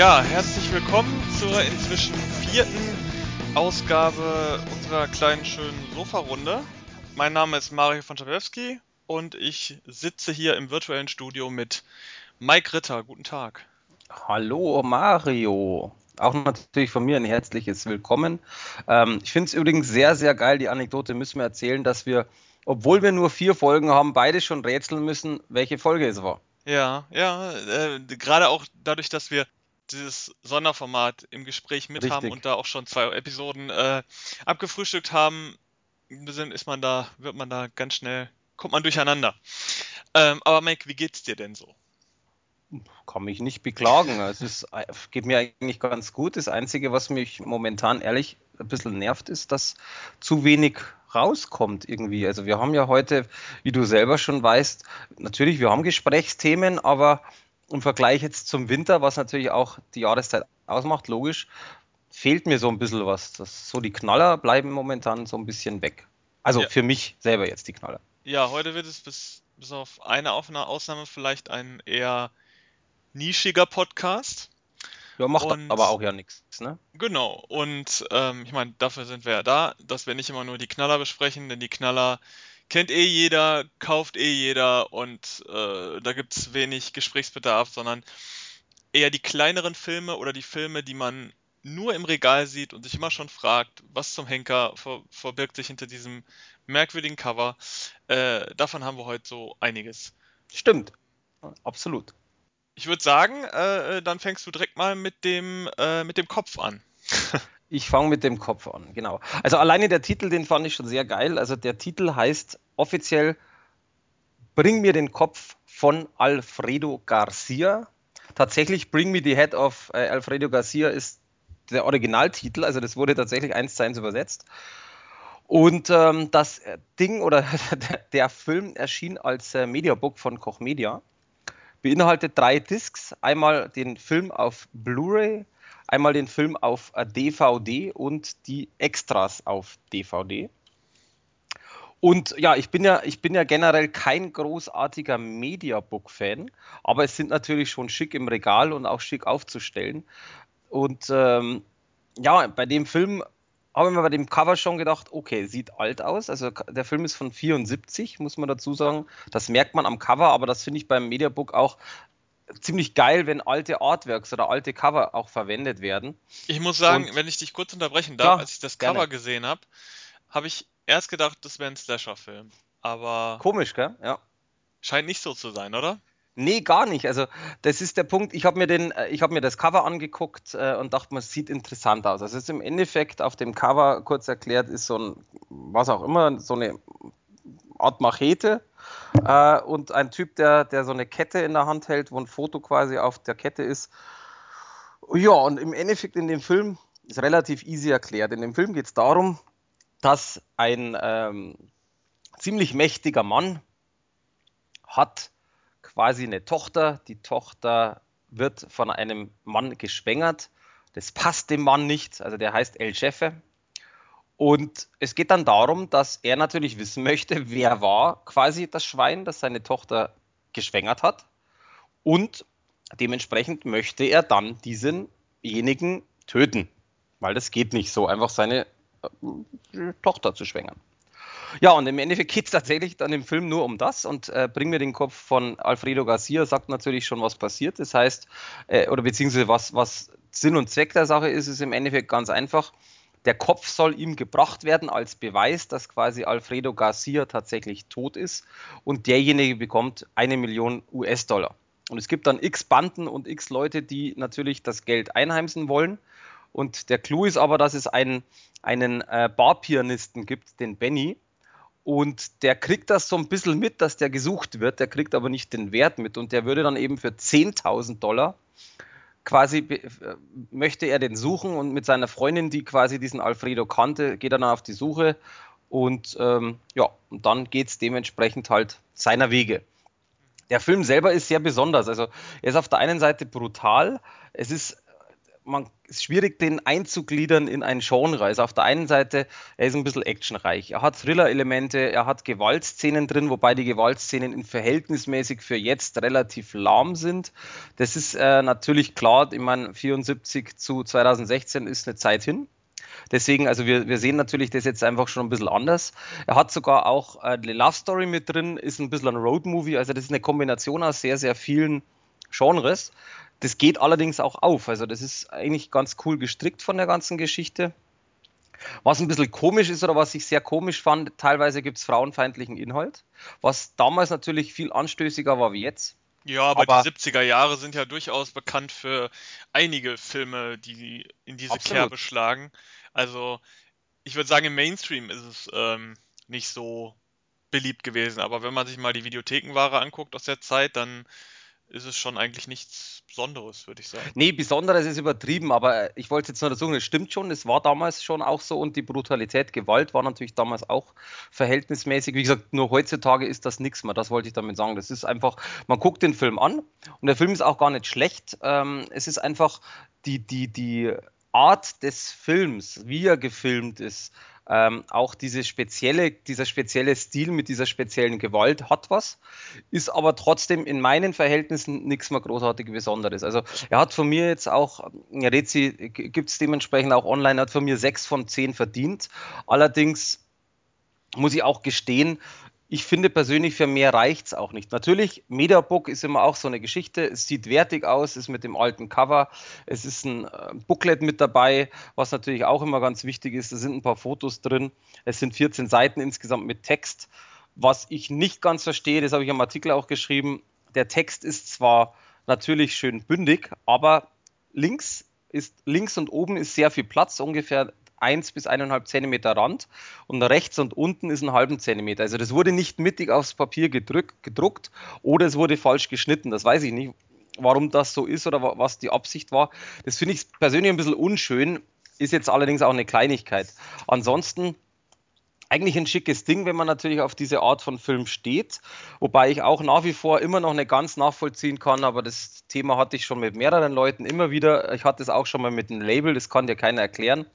Ja, herzlich willkommen zur inzwischen vierten Ausgabe unserer kleinen schönen Sofa-Runde. Mein Name ist Mario von Schabewski und ich sitze hier im virtuellen Studio mit Mike Ritter. Guten Tag. Hallo Mario. Auch natürlich von mir ein herzliches Willkommen. Ähm, ich finde es übrigens sehr, sehr geil. Die Anekdote müssen wir erzählen, dass wir, obwohl wir nur vier Folgen haben, beide schon rätseln müssen, welche Folge es war. Ja, ja, äh, gerade auch dadurch, dass wir dieses Sonderformat im Gespräch mit Richtig. haben und da auch schon zwei Episoden äh, abgefrühstückt haben, ist man da, wird man da ganz schnell, kommt man durcheinander. Ähm, aber Mike, wie geht's dir denn so? Kann mich nicht beklagen. Es ist, geht mir eigentlich ganz gut. Das Einzige, was mich momentan ehrlich ein bisschen nervt, ist, dass zu wenig rauskommt irgendwie. Also wir haben ja heute, wie du selber schon weißt, natürlich, wir haben Gesprächsthemen, aber im Vergleich jetzt zum Winter, was natürlich auch die Jahreszeit ausmacht, logisch, fehlt mir so ein bisschen was. Das, so die Knaller bleiben momentan so ein bisschen weg. Also ja. für mich selber jetzt die Knaller. Ja, heute wird es bis, bis auf eine Ausnahme vielleicht ein eher nischiger Podcast. Ja, macht und, aber auch ja nichts, ne? Genau. Und ähm, ich meine, dafür sind wir ja da, dass wir nicht immer nur die Knaller besprechen, denn die Knaller kennt eh jeder, kauft eh jeder und äh, da gibt es wenig Gesprächsbedarf, sondern eher die kleineren Filme oder die Filme, die man nur im Regal sieht und sich immer schon fragt, was zum Henker ver verbirgt sich hinter diesem merkwürdigen Cover. Äh, davon haben wir heute so einiges. Stimmt, absolut. Ich würde sagen, äh, dann fängst du direkt mal mit dem, äh, mit dem Kopf an. Ich fange mit dem Kopf an, genau. Also alleine der Titel, den fand ich schon sehr geil. Also der Titel heißt offiziell Bring mir den Kopf von Alfredo Garcia. Tatsächlich Bring Me the Head of äh, Alfredo Garcia ist der Originaltitel, also das wurde tatsächlich eins zu eins übersetzt. Und ähm, das Ding oder der Film erschien als äh, Mediabook von Koch Media. Beinhaltet drei Discs. Einmal den Film auf Blu-ray, Einmal den Film auf DVD äh, und die Extras auf DVD. Und ja, ich bin ja, ich bin ja generell kein großartiger Mediabook-Fan, aber es sind natürlich schon schick im Regal und auch schick aufzustellen. Und ähm, ja, bei dem Film habe ich mir bei dem Cover schon gedacht, okay, sieht alt aus. Also der Film ist von 74, muss man dazu sagen. Das merkt man am Cover, aber das finde ich beim Mediabook auch ziemlich geil, wenn alte Artworks oder alte Cover auch verwendet werden. Ich muss sagen, Und, wenn ich dich kurz unterbrechen darf, ja, als ich das Cover gerne. gesehen habe, habe ich erst gedacht, das wäre ein Slasher-Film. Aber. Komisch, gell? Ja. Scheint nicht so zu sein, oder? Nee, gar nicht. Also, das ist der Punkt. Ich habe mir, den, äh, hab mir das Cover angeguckt äh, und dachte, es sieht interessant aus. Also, es ist im Endeffekt auf dem Cover, kurz erklärt, ist so ein, was auch immer, so eine Art Machete äh, und ein Typ, der, der so eine Kette in der Hand hält, wo ein Foto quasi auf der Kette ist. Ja, und im Endeffekt in dem Film ist relativ easy erklärt. In dem Film geht es darum, dass ein ähm, ziemlich mächtiger Mann hat quasi eine Tochter. Die Tochter wird von einem Mann geschwängert. Das passt dem Mann nicht. Also der heißt El Chefe. Und es geht dann darum, dass er natürlich wissen möchte, wer war quasi das Schwein, das seine Tochter geschwängert hat. Und dementsprechend möchte er dann diesenjenigen töten, weil das geht nicht so, einfach seine äh, Tochter zu schwängern. Ja, und im Endeffekt geht es tatsächlich dann im Film nur um das und äh, Bring mir den Kopf von Alfredo Garcia sagt natürlich schon, was passiert. Das heißt, äh, oder beziehungsweise was, was Sinn und Zweck der Sache ist, ist im Endeffekt ganz einfach. Der Kopf soll ihm gebracht werden als Beweis, dass quasi Alfredo Garcia tatsächlich tot ist und derjenige bekommt eine Million US-Dollar. Und es gibt dann x Banden und x Leute, die natürlich das Geld einheimsen wollen. Und der Clou ist aber, dass es einen, einen äh, Barpianisten gibt, den Benny. Und der kriegt das so ein bisschen mit, dass der gesucht wird. Der kriegt aber nicht den Wert mit. Und der würde dann eben für 10.000 Dollar quasi äh, möchte er den suchen und mit seiner Freundin, die quasi diesen Alfredo kannte, geht er dann auf die Suche und ähm, ja, und dann geht es dementsprechend halt seiner Wege. Der Film selber ist sehr besonders. Also er ist auf der einen Seite brutal, es ist man ist schwierig, den einzugliedern in ein Genre. Also auf der einen Seite, er ist ein bisschen actionreich. Er hat Thriller-Elemente, er hat Gewaltszenen drin, wobei die Gewaltszenen in verhältnismäßig für jetzt relativ lahm sind. Das ist äh, natürlich klar, ich meine, 74 zu 2016 ist eine Zeit hin. Deswegen, also wir, wir sehen natürlich das jetzt einfach schon ein bisschen anders. Er hat sogar auch äh, eine Love Story mit drin, ist ein bisschen ein Road Movie, also das ist eine Kombination aus sehr, sehr vielen Genres. Das geht allerdings auch auf. Also das ist eigentlich ganz cool gestrickt von der ganzen Geschichte. Was ein bisschen komisch ist oder was ich sehr komisch fand, teilweise gibt es frauenfeindlichen Inhalt, was damals natürlich viel anstößiger war wie jetzt. Ja, aber, aber, die 70er Jahre sind ja durchaus bekannt für einige Filme, die in diese absolut. Kerbe schlagen. Also ich würde sagen, im Mainstream ist es ähm, nicht so beliebt gewesen, aber wenn man sich mal die Videothekenware anguckt aus der Zeit, dann ist es schon eigentlich nichts Besonderes, würde ich sagen. Nee, Besonderes ist übertrieben, aber ich wollte jetzt nur dazu sagen, es stimmt schon, es war damals schon auch so und die Brutalität, Gewalt war natürlich damals auch verhältnismäßig. Wie gesagt, nur heutzutage ist das nichts mehr, das wollte ich damit sagen. Das ist einfach, man guckt den Film an und der Film ist auch gar nicht schlecht. Ähm, es ist einfach die, die, die Art des Films, wie er gefilmt ist, ähm, auch diese spezielle, dieser spezielle Stil mit dieser speziellen Gewalt hat was, ist aber trotzdem in meinen Verhältnissen nichts mehr großartig Besonderes. Also er hat von mir jetzt auch, Rezi gibt es dementsprechend auch online, hat von mir sechs von zehn verdient. Allerdings muss ich auch gestehen, ich finde persönlich, für mehr reicht es auch nicht. Natürlich, Mediabook ist immer auch so eine Geschichte. Es sieht wertig aus, ist mit dem alten Cover. Es ist ein äh, Booklet mit dabei, was natürlich auch immer ganz wichtig ist. Da sind ein paar Fotos drin. Es sind 14 Seiten insgesamt mit Text. Was ich nicht ganz verstehe, das habe ich im Artikel auch geschrieben. Der Text ist zwar natürlich schön bündig, aber links ist links und oben ist sehr viel Platz, ungefähr 1 bis 1,5 Zentimeter Rand und rechts und unten ist ein halben Zentimeter. Also das wurde nicht mittig aufs Papier gedrückt, gedruckt oder es wurde falsch geschnitten. Das weiß ich nicht, warum das so ist oder was die Absicht war. Das finde ich persönlich ein bisschen unschön, ist jetzt allerdings auch eine Kleinigkeit. Ansonsten eigentlich ein schickes Ding, wenn man natürlich auf diese Art von Film steht. Wobei ich auch nach wie vor immer noch nicht ganz nachvollziehen kann, aber das Thema hatte ich schon mit mehreren Leuten immer wieder. Ich hatte es auch schon mal mit einem Label, das kann dir keiner erklären.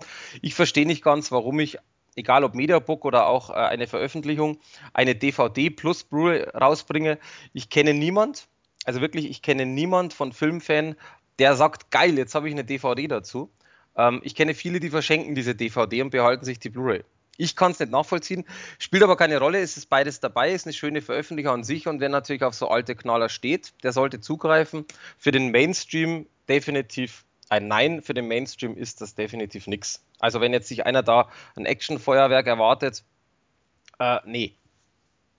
Ich verstehe nicht ganz, warum ich egal ob Mediabook oder auch äh, eine Veröffentlichung, eine DVD plus Blu-ray rausbringe. Ich kenne niemand, also wirklich, ich kenne niemand von Filmfan, der sagt, geil, jetzt habe ich eine DVD dazu. Ähm, ich kenne viele, die verschenken diese DVD und behalten sich die Blu-ray. Ich kann es nicht nachvollziehen, spielt aber keine Rolle, es ist beides dabei, ist eine schöne Veröffentlichung an sich und wer natürlich auf so alte Knaller steht, der sollte zugreifen. Für den Mainstream definitiv ein Nein, für den Mainstream ist das definitiv nichts. Also wenn jetzt sich einer da ein Actionfeuerwerk erwartet, äh, nee.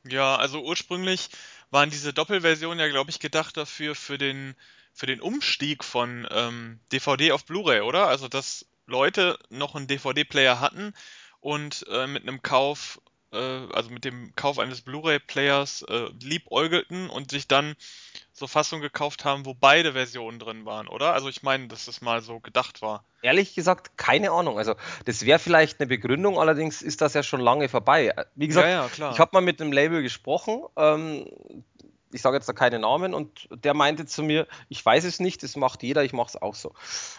Ja, also ursprünglich waren diese Doppelversionen ja, glaube ich, gedacht dafür, für den, für den Umstieg von ähm, DVD auf Blu-ray, oder? Also dass Leute noch einen DVD-Player hatten und äh, mit einem Kauf, äh, also mit dem Kauf eines Blu-ray-Players äh, liebäugelten und sich dann so Fassungen gekauft haben, wo beide Versionen drin waren, oder? Also ich meine, dass das mal so gedacht war. Ehrlich gesagt, keine Ahnung. Also das wäre vielleicht eine Begründung, allerdings ist das ja schon lange vorbei. Wie gesagt, ja, ja, ich habe mal mit einem Label gesprochen. Ähm, ich sage jetzt da keine Namen und der meinte zu mir, ich weiß es nicht, das macht jeder, ich mache es auch so.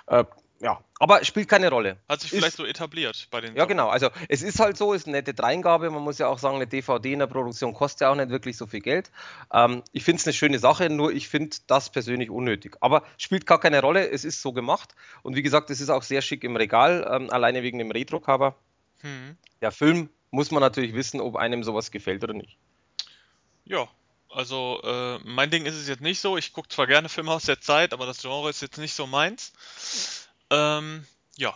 Äh, ja, aber spielt keine Rolle. Hat sich vielleicht ist, so etabliert bei den. Ja, Sachen. genau. Also es ist halt so, ist eine nette Dreingabe. Man muss ja auch sagen, eine DVD in der Produktion kostet ja auch nicht wirklich so viel Geld. Ähm, ich finde es eine schöne Sache, nur ich finde das persönlich unnötig. Aber spielt gar keine Rolle. Es ist so gemacht. Und wie gesagt, es ist auch sehr schick im Regal, ähm, alleine wegen dem Retro-Cover. Hm. Der Film muss man natürlich wissen, ob einem sowas gefällt oder nicht. Ja, also äh, mein Ding ist es jetzt nicht so. Ich gucke zwar gerne Filme aus der Zeit, aber das Genre ist jetzt nicht so meins. Ähm, ja.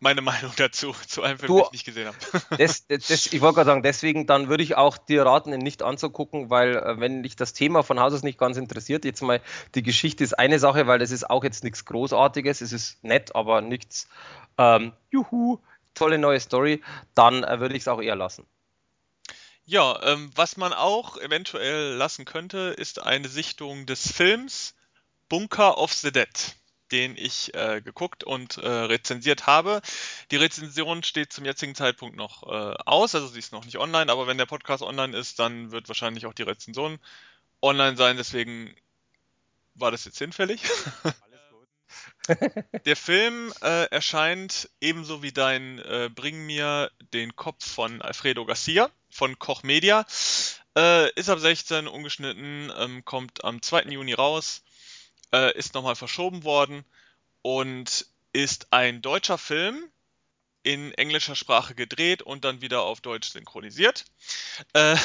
Meine Meinung dazu, zu einem Film, du, den ich nicht gesehen habe. Das, das, ich wollte gerade sagen, deswegen dann würde ich auch dir raten, ihn nicht anzugucken, weil äh, wenn dich das Thema von Haus aus nicht ganz interessiert, jetzt mal die Geschichte ist eine Sache, weil das ist auch jetzt nichts Großartiges, es ist nett, aber nichts, ähm, juhu, tolle neue Story, dann äh, würde ich es auch eher lassen. Ja, ähm, was man auch eventuell lassen könnte, ist eine Sichtung des Films Bunker of the Dead den ich äh, geguckt und äh, rezensiert habe. Die Rezension steht zum jetzigen Zeitpunkt noch äh, aus, also sie ist noch nicht online, aber wenn der Podcast online ist, dann wird wahrscheinlich auch die Rezension online sein, deswegen war das jetzt hinfällig. Alles gut. Der Film äh, erscheint ebenso wie dein äh, Bring mir den Kopf von Alfredo Garcia von Koch Media. Äh, ist ab 16 ungeschnitten, ähm, kommt am 2. Juni raus, äh, ist nochmal verschoben worden und ist ein deutscher Film in englischer Sprache gedreht und dann wieder auf Deutsch synchronisiert. Äh,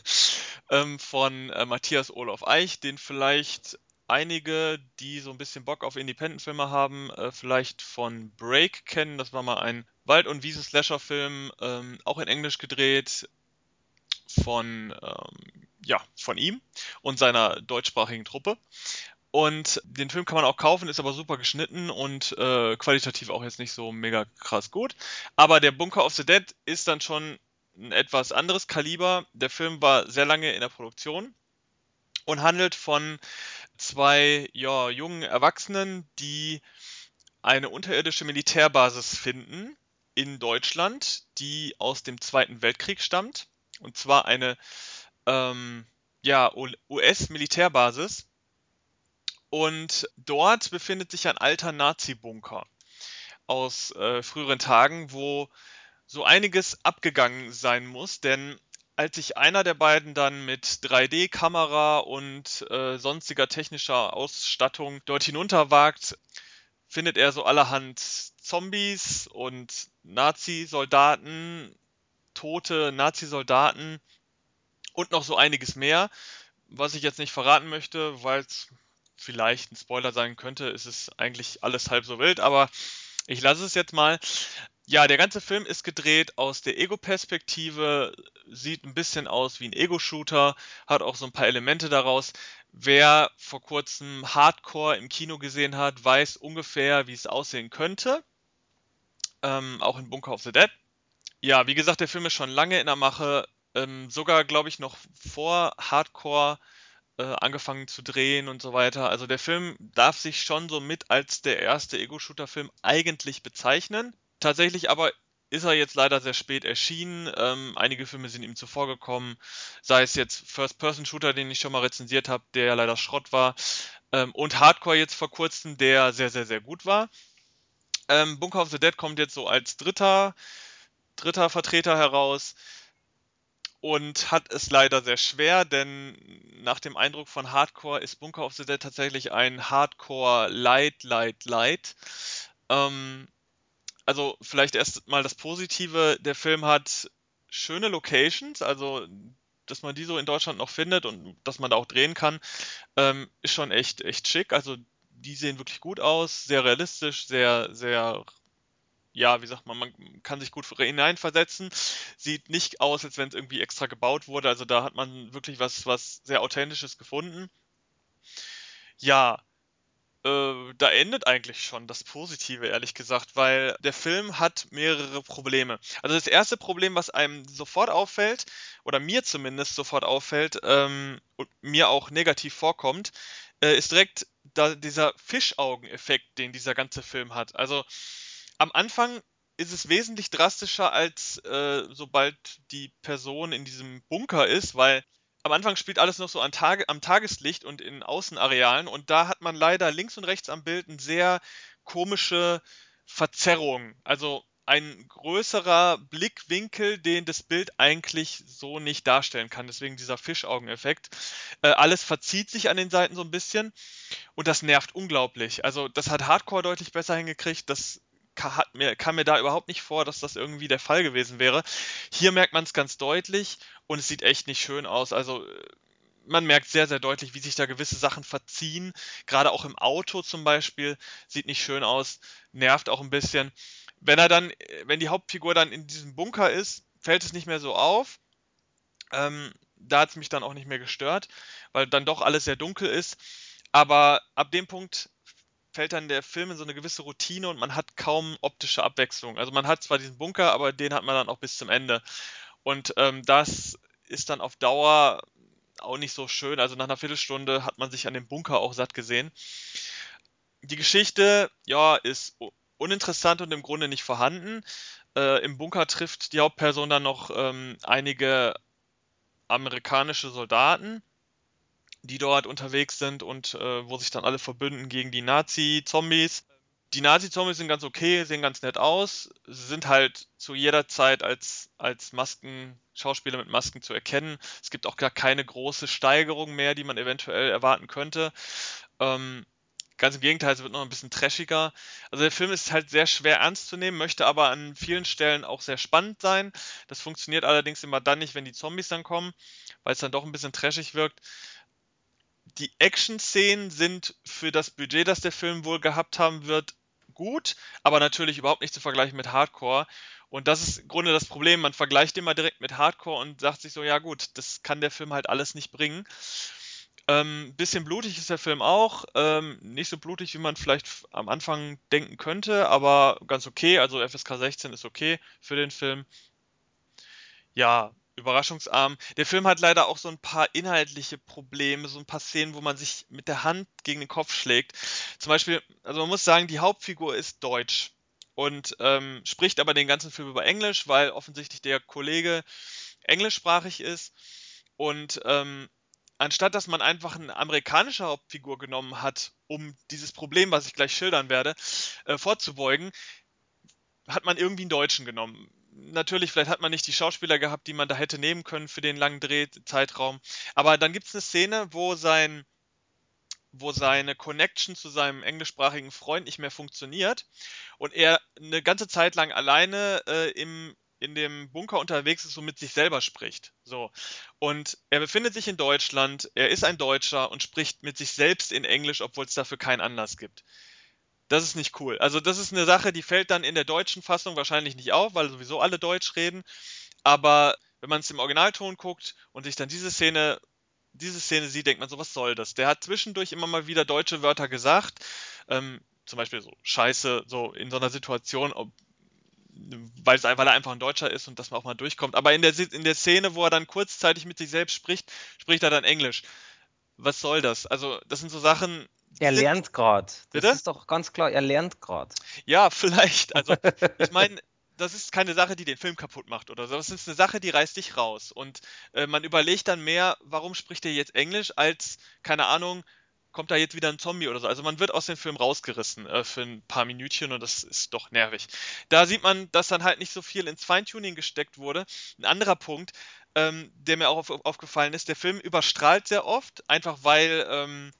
ähm, von äh, Matthias Olof Eich, den vielleicht einige, die so ein bisschen Bock auf Independent-Filme haben, äh, vielleicht von Break kennen. Das war mal ein Wald- und Wiesen-Slasher-Film, ähm, auch in Englisch gedreht, von, ähm, ja, von ihm und seiner deutschsprachigen Truppe. Und den Film kann man auch kaufen, ist aber super geschnitten und äh, qualitativ auch jetzt nicht so mega krass gut. Aber der Bunker of the Dead ist dann schon ein etwas anderes Kaliber. Der Film war sehr lange in der Produktion und handelt von zwei ja, jungen Erwachsenen, die eine unterirdische Militärbasis finden in Deutschland, die aus dem Zweiten Weltkrieg stammt. Und zwar eine ähm, ja, US-Militärbasis und dort befindet sich ein alter Nazi-Bunker aus äh, früheren Tagen, wo so einiges abgegangen sein muss, denn als sich einer der beiden dann mit 3D-Kamera und äh, sonstiger technischer Ausstattung dort hinunterwagt, findet er so allerhand Zombies und Nazi-Soldaten, tote Nazi-Soldaten und noch so einiges mehr, was ich jetzt nicht verraten möchte, weil es vielleicht ein Spoiler sein könnte, ist es eigentlich alles halb so wild, aber ich lasse es jetzt mal. Ja, der ganze Film ist gedreht aus der Ego-Perspektive, sieht ein bisschen aus wie ein Ego-Shooter, hat auch so ein paar Elemente daraus. Wer vor kurzem Hardcore im Kino gesehen hat, weiß ungefähr, wie es aussehen könnte. Ähm, auch in Bunker of the Dead. Ja, wie gesagt, der Film ist schon lange in der Mache, ähm, sogar, glaube ich, noch vor Hardcore äh, angefangen zu drehen und so weiter. Also der Film darf sich schon so mit als der erste Ego-Shooter-Film eigentlich bezeichnen. Tatsächlich aber ist er jetzt leider sehr spät erschienen. Ähm, einige Filme sind ihm zuvor gekommen, sei es jetzt First-Person-Shooter, den ich schon mal rezensiert habe, der ja leider Schrott war, ähm, und Hardcore jetzt vor kurzem, der sehr, sehr, sehr gut war. Ähm, Bunker of the Dead kommt jetzt so als dritter, dritter Vertreter heraus und hat es leider sehr schwer, denn nach dem Eindruck von Hardcore ist Bunker of the Dead tatsächlich ein Hardcore Light, Light, Light. Ähm, also vielleicht erst mal das Positive, der Film hat schöne Locations, also dass man die so in Deutschland noch findet und dass man da auch drehen kann, ähm, ist schon echt, echt schick. Also die sehen wirklich gut aus, sehr realistisch, sehr, sehr ja, wie sagt man, man kann sich gut hineinversetzen. Sieht nicht aus, als wenn es irgendwie extra gebaut wurde. Also da hat man wirklich was, was sehr Authentisches gefunden. Ja, äh, da endet eigentlich schon das Positive, ehrlich gesagt, weil der Film hat mehrere Probleme. Also das erste Problem, was einem sofort auffällt, oder mir zumindest sofort auffällt, ähm, und mir auch negativ vorkommt, äh, ist direkt da dieser Fischaugeneffekt, den dieser ganze Film hat. Also am Anfang ist es wesentlich drastischer, als äh, sobald die Person in diesem Bunker ist, weil am Anfang spielt alles noch so an Tage, am Tageslicht und in Außenarealen und da hat man leider links und rechts am Bild eine sehr komische Verzerrung. Also ein größerer Blickwinkel, den das Bild eigentlich so nicht darstellen kann. Deswegen dieser Fischaugeneffekt. Äh, alles verzieht sich an den Seiten so ein bisschen und das nervt unglaublich. Also das hat Hardcore deutlich besser hingekriegt. Das hat mir, kam mir da überhaupt nicht vor, dass das irgendwie der Fall gewesen wäre. Hier merkt man es ganz deutlich und es sieht echt nicht schön aus. Also man merkt sehr, sehr deutlich, wie sich da gewisse Sachen verziehen. Gerade auch im Auto zum Beispiel sieht nicht schön aus, nervt auch ein bisschen. Wenn er dann, wenn die Hauptfigur dann in diesem Bunker ist, fällt es nicht mehr so auf. Ähm, da hat es mich dann auch nicht mehr gestört, weil dann doch alles sehr dunkel ist. Aber ab dem Punkt fällt dann der Film in so eine gewisse Routine und man hat kaum optische Abwechslung. Also man hat zwar diesen Bunker, aber den hat man dann auch bis zum Ende. Und ähm, das ist dann auf Dauer auch nicht so schön. Also nach einer Viertelstunde hat man sich an dem Bunker auch satt gesehen. Die Geschichte, ja, ist uninteressant und im Grunde nicht vorhanden. Äh, Im Bunker trifft die Hauptperson dann noch ähm, einige amerikanische Soldaten die dort unterwegs sind und äh, wo sich dann alle verbünden gegen die Nazi-Zombies. die Nazi-Zombies sind ganz okay, sehen ganz nett aus, sind halt zu jeder Zeit als, als Masken, Schauspieler mit Masken zu erkennen. Es gibt auch gar keine große Steigerung mehr, die man eventuell erwarten könnte. Ähm, ganz im Gegenteil, es wird noch ein bisschen trashiger. Also der Film ist halt sehr schwer ernst zu nehmen, möchte aber an vielen Stellen auch sehr spannend sein. Das funktioniert allerdings immer dann nicht, wenn die Zombies dann kommen, weil es dann doch ein bisschen trashig wirkt die Action-Szenen sind für das Budget, das der Film wohl gehabt haben wird, gut, aber natürlich überhaupt nicht zu vergleichen mit Hardcore. Und das ist im Grunde das Problem. Man vergleicht immer direkt mit Hardcore und sagt sich so, ja gut, das kann der Film halt alles nicht bringen. Ähm, bisschen blutig ist der Film auch. Ähm, nicht so blutig, wie man vielleicht am Anfang denken könnte, aber ganz okay. Also FSK 16 ist okay für den Film. Ja, überraschungsarm. Der Film hat leider auch so ein paar inhaltliche Probleme, so ein paar Szenen, wo man sich mit der Hand gegen den Kopf schlägt. Zum Beispiel, also man muss sagen, die Hauptfigur ist deutsch und ähm, spricht aber den ganzen Film über Englisch, weil offensichtlich der Kollege englischsprachig ist. Und ähm, anstatt dass man einfach eine amerikanische Hauptfigur genommen hat, um dieses Problem, was ich gleich schildern werde, äh, vorzubeugen, hat man irgendwie einen Deutschen genommen natürlich, vielleicht hat man nicht die Schauspieler gehabt, die man da hätte nehmen können für den langen Drehzeitraum. Aber dann gibt es eine Szene, wo sein wo seine Connection zu seinem englischsprachigen Freund nicht mehr funktioniert und er eine ganze Zeit lang alleine äh, im, in dem Bunker unterwegs ist und mit sich selber spricht. So. Und er befindet sich in Deutschland, er ist ein Deutscher und spricht mit sich selbst in Englisch, obwohl es dafür keinen Anlass gibt. Das ist nicht cool. Also das ist eine Sache, die fällt dann in der deutschen Fassung wahrscheinlich nicht auf, weil sowieso alle Deutsch reden. Aber wenn man es im Originalton guckt und sich dann diese Szene, diese Szene sieht, denkt man so, was soll das? Der hat zwischendurch immer mal wieder deutsche Wörter gesagt. Ähm, zum Beispiel so Scheiße, so in so einer Situation, ob, weil, es, weil er einfach ein Deutscher ist und dass man auch mal durchkommt. Aber in der, in der Szene, wo er dann kurzzeitig mit sich selbst spricht, spricht er dann Englisch. Was soll das? Also, das sind so Sachen, er lernt gerade. Das ist doch ganz klar, er lernt gerade. Ja, vielleicht. Also, ich meine, das ist keine Sache, die den Film kaputt macht oder so. Das ist eine Sache, die reißt dich raus. Und äh, man überlegt dann mehr, warum spricht er jetzt Englisch, als, keine Ahnung, kommt da jetzt wieder ein Zombie oder so. Also man wird aus dem Film rausgerissen äh, für ein paar Minütchen und das ist doch nervig. Da sieht man, dass dann halt nicht so viel ins Feintuning gesteckt wurde. Ein anderer Punkt, ähm, der mir auch auf, aufgefallen ist, der Film überstrahlt sehr oft, einfach weil ähm,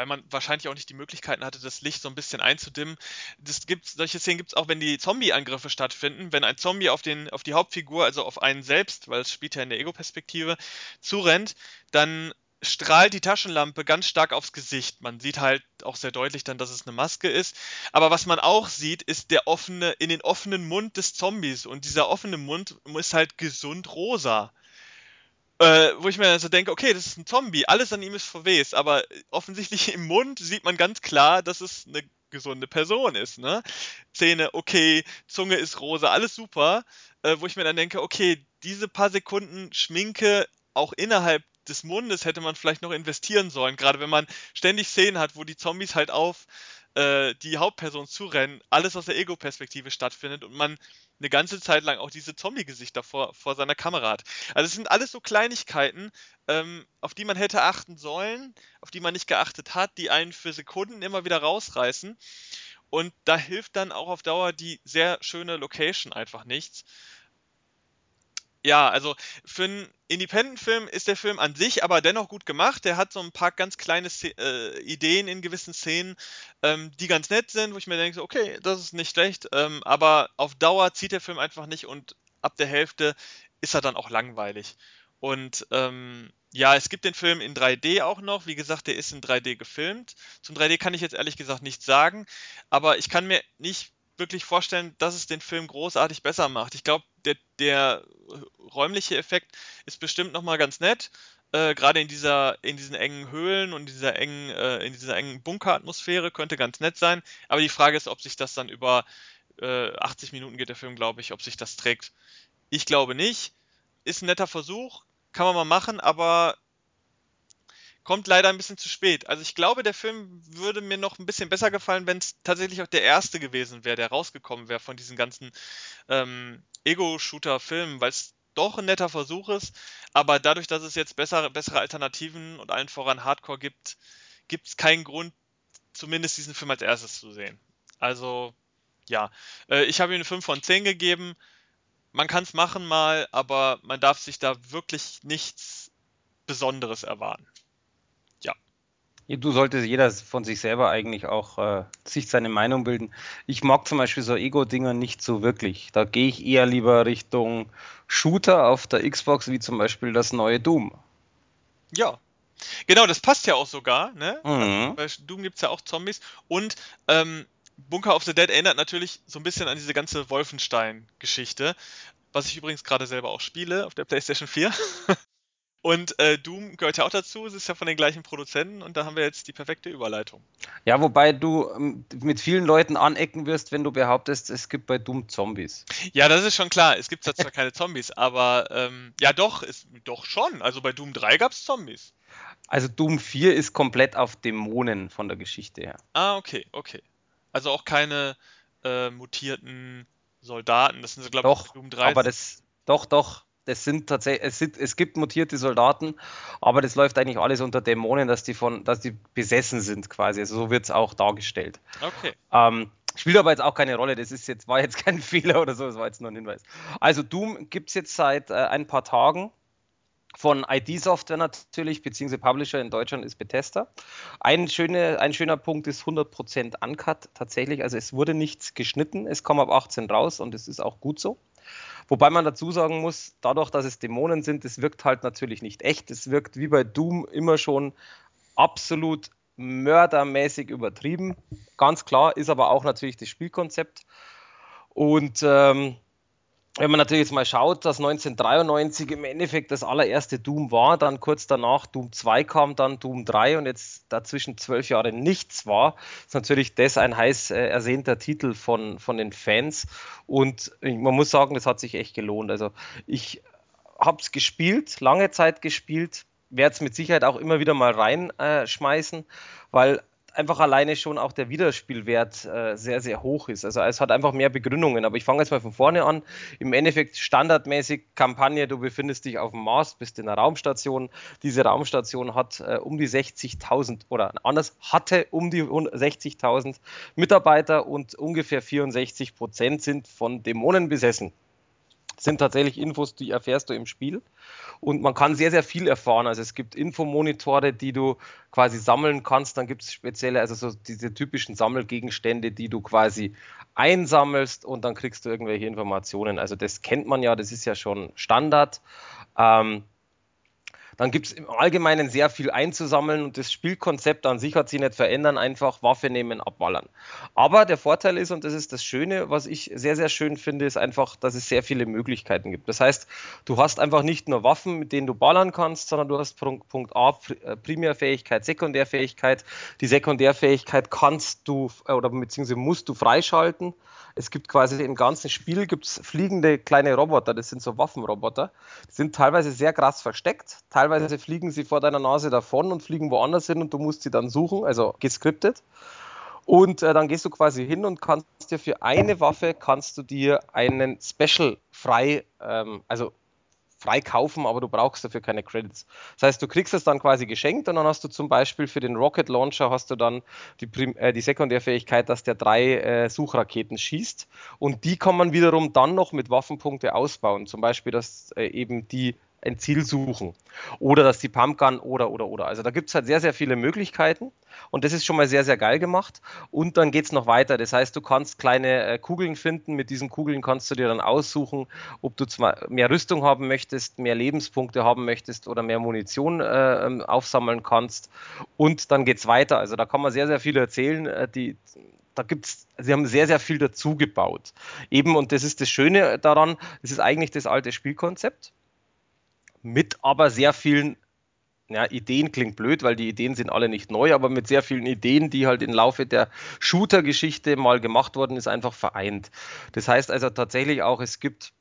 weil man wahrscheinlich auch nicht die Möglichkeiten hatte, das Licht so ein bisschen einzudimmen. Das gibt, solche Szenen gibt es auch, wenn die Zombie-Angriffe stattfinden. Wenn ein Zombie auf, den, auf die Hauptfigur, also auf einen selbst, weil es spielt ja in der Ego-Perspektive, zurennt, dann strahlt die Taschenlampe ganz stark aufs Gesicht. Man sieht halt auch sehr deutlich dann, dass es eine Maske ist. Aber was man auch sieht, ist der offene, in den offenen Mund des Zombies. Und dieser offene Mund ist halt gesund rosa. Äh, wo ich mir so denke, okay, das ist ein Zombie, alles an ihm ist verwest, aber offensichtlich im Mund sieht man ganz klar, dass es eine gesunde Person ist, ne? Zähne, okay, Zunge ist rosa, alles super, äh, wo ich mir dann denke, okay, diese paar Sekunden Schminke auch innerhalb des Mundes hätte man vielleicht noch investieren sollen, gerade wenn man ständig Szenen hat, wo die Zombies halt auf äh, die Hauptperson zurennen, alles aus der Ego-Perspektive stattfindet und man eine ganze Zeit lang auch diese Zombie-Gesichter vor, vor seiner Kamera hat. Also es sind alles so Kleinigkeiten, ähm, auf die man hätte achten sollen, auf die man nicht geachtet hat, die einen für Sekunden immer wieder rausreißen. Und da hilft dann auch auf Dauer die sehr schöne Location einfach nichts ja, also für einen Independent-Film ist der Film an sich aber dennoch gut gemacht. Der hat so ein paar ganz kleine äh, Ideen in gewissen Szenen, ähm, die ganz nett sind, wo ich mir denke, okay, das ist nicht schlecht, ähm, aber auf Dauer zieht der Film einfach nicht und ab der Hälfte ist er dann auch langweilig. Und ähm, ja, es gibt den Film in 3D auch noch. Wie gesagt, der ist in 3D gefilmt. Zum 3D kann ich jetzt ehrlich gesagt nichts sagen, aber ich kann mir nicht wirklich vorstellen, dass es den Film großartig besser macht. Ich glaube, der, der räumliche Effekt ist bestimmt nochmal ganz nett. Äh, Gerade in dieser, in diesen engen Höhlen und dieser engen, äh, in dieser engen Bunkeratmosphäre könnte ganz nett sein. Aber die Frage ist, ob sich das dann über äh, 80 Minuten geht der Film, glaube ich, ob sich das trägt. Ich glaube nicht. Ist ein netter Versuch, kann man mal machen, aber kommt leider ein bisschen zu spät. Also ich glaube, der Film würde mir noch ein bisschen besser gefallen, wenn es tatsächlich auch der erste gewesen wäre, der rausgekommen wäre von diesen ganzen ähm, Ego-Shooter-Filmen, weil es doch ein netter Versuch ist. Aber dadurch, dass es jetzt bessere, bessere Alternativen und allen voran Hardcore gibt, gibt es keinen Grund, zumindest diesen Film als erstes zu sehen. Also, ja. Äh, ich habe ihm eine 5 von 10 gegeben. Man kann es machen mal, aber man darf sich da wirklich nichts Besonderes erwarten. Du solltest jeder von sich selber eigentlich auch äh, sich seine Meinung bilden. Ich mag zum Beispiel so Ego-Dinger nicht so wirklich. Da gehe ich eher lieber Richtung Shooter auf der Xbox, wie zum Beispiel das neue Doom. Ja. Genau, das passt ja auch sogar, ne? Mhm. Bei Doom gibt es ja auch Zombies. Und ähm, Bunker of the Dead erinnert natürlich so ein bisschen an diese ganze Wolfenstein-Geschichte. Was ich übrigens gerade selber auch spiele auf der PlayStation 4. Und äh, Doom gehört ja auch dazu, es ist ja von den gleichen Produzenten und da haben wir jetzt die perfekte Überleitung. Ja, wobei du ähm, mit vielen Leuten anecken wirst, wenn du behauptest, es gibt bei Doom Zombies. Ja, das ist schon klar. Es gibt zwar keine Zombies, aber ähm, ja doch, ist, doch schon. Also bei Doom 3 gab es Zombies. Also Doom 4 ist komplett auf Dämonen von der Geschichte her. Ah, okay, okay. Also auch keine äh, mutierten Soldaten. Das sind so, glaube ich, Doom 3. Aber das, doch, doch das sind tatsächlich, es, sind, es gibt mutierte Soldaten, aber das läuft eigentlich alles unter Dämonen, dass die von, dass die besessen sind quasi. Also so wird es auch dargestellt. Okay. Ähm, spielt aber jetzt auch keine Rolle. Das ist jetzt, war jetzt kein Fehler oder so, das war jetzt nur ein Hinweis. Also Doom gibt es jetzt seit äh, ein paar Tagen von ID-Software natürlich, beziehungsweise Publisher in Deutschland ist Bethesda. Ein, schöne, ein schöner Punkt ist 100% Uncut tatsächlich. Also es wurde nichts geschnitten, es kam ab 18 raus und es ist auch gut so. Wobei man dazu sagen muss, dadurch, dass es Dämonen sind, es wirkt halt natürlich nicht echt. Es wirkt wie bei Doom immer schon absolut mördermäßig übertrieben. Ganz klar, ist aber auch natürlich das Spielkonzept. Und ähm, wenn man natürlich jetzt mal schaut, dass 1993 im Endeffekt das allererste Doom war, dann kurz danach Doom 2 kam, dann Doom 3 und jetzt dazwischen zwölf Jahre nichts war, ist natürlich das ein heiß äh, ersehnter Titel von, von den Fans und man muss sagen, das hat sich echt gelohnt. Also ich habe es gespielt, lange Zeit gespielt, werde es mit Sicherheit auch immer wieder mal reinschmeißen, weil einfach alleine schon auch der Wiederspielwert äh, sehr, sehr hoch ist. Also es hat einfach mehr Begründungen. Aber ich fange jetzt mal von vorne an. Im Endeffekt standardmäßig Kampagne, du befindest dich auf dem Mars, bist in einer Raumstation. Diese Raumstation hat äh, um die 60.000 oder anders hatte um die 60.000 Mitarbeiter und ungefähr 64 Prozent sind von Dämonen besessen sind tatsächlich Infos, die erfährst du im Spiel. Und man kann sehr, sehr viel erfahren. Also es gibt Infomonitore, die du quasi sammeln kannst. Dann gibt es spezielle, also so diese typischen Sammelgegenstände, die du quasi einsammelst und dann kriegst du irgendwelche Informationen. Also das kennt man ja, das ist ja schon Standard. Ähm, dann gibt es im Allgemeinen sehr viel einzusammeln und das Spielkonzept an sich hat sich nicht verändern, einfach Waffe nehmen, abballern. Aber der Vorteil ist, und das ist das Schöne, was ich sehr, sehr schön finde, ist einfach, dass es sehr viele Möglichkeiten gibt. Das heißt, du hast einfach nicht nur Waffen, mit denen du ballern kannst, sondern du hast Punkt A äh, Primärfähigkeit, Sekundärfähigkeit. Die Sekundärfähigkeit kannst du äh, oder beziehungsweise musst du freischalten. Es gibt quasi im ganzen Spiel gibt's fliegende kleine Roboter, das sind so Waffenroboter. Die sind teilweise sehr krass versteckt, teilweise fliegen sie vor deiner Nase davon und fliegen woanders hin und du musst sie dann suchen, also geskriptet. Und äh, dann gehst du quasi hin und kannst dir für eine Waffe kannst du dir einen Special frei, ähm, also frei kaufen, aber du brauchst dafür keine Credits. Das heißt, du kriegst es dann quasi geschenkt und dann hast du zum Beispiel für den Rocket Launcher hast du dann die, Prim äh, die Sekundärfähigkeit, dass der drei äh, Suchraketen schießt und die kann man wiederum dann noch mit Waffenpunkte ausbauen. Zum Beispiel, dass äh, eben die ein Ziel suchen. Oder dass die Pumpgun oder, oder, oder. Also da gibt es halt sehr, sehr viele Möglichkeiten und das ist schon mal sehr, sehr geil gemacht. Und dann geht es noch weiter. Das heißt, du kannst kleine äh, Kugeln finden. Mit diesen Kugeln kannst du dir dann aussuchen, ob du zwar mehr Rüstung haben möchtest, mehr Lebenspunkte haben möchtest oder mehr Munition äh, ähm, aufsammeln kannst. Und dann geht es weiter. Also da kann man sehr, sehr viel erzählen. Äh, die, da gibt's, sie haben sehr, sehr viel dazu gebaut. Eben, und das ist das Schöne daran, das ist eigentlich das alte Spielkonzept mit aber sehr vielen ja, Ideen klingt blöd, weil die Ideen sind alle nicht neu, aber mit sehr vielen Ideen, die halt im Laufe der Shooter-Geschichte mal gemacht worden ist, einfach vereint. Das heißt also tatsächlich auch, es gibt,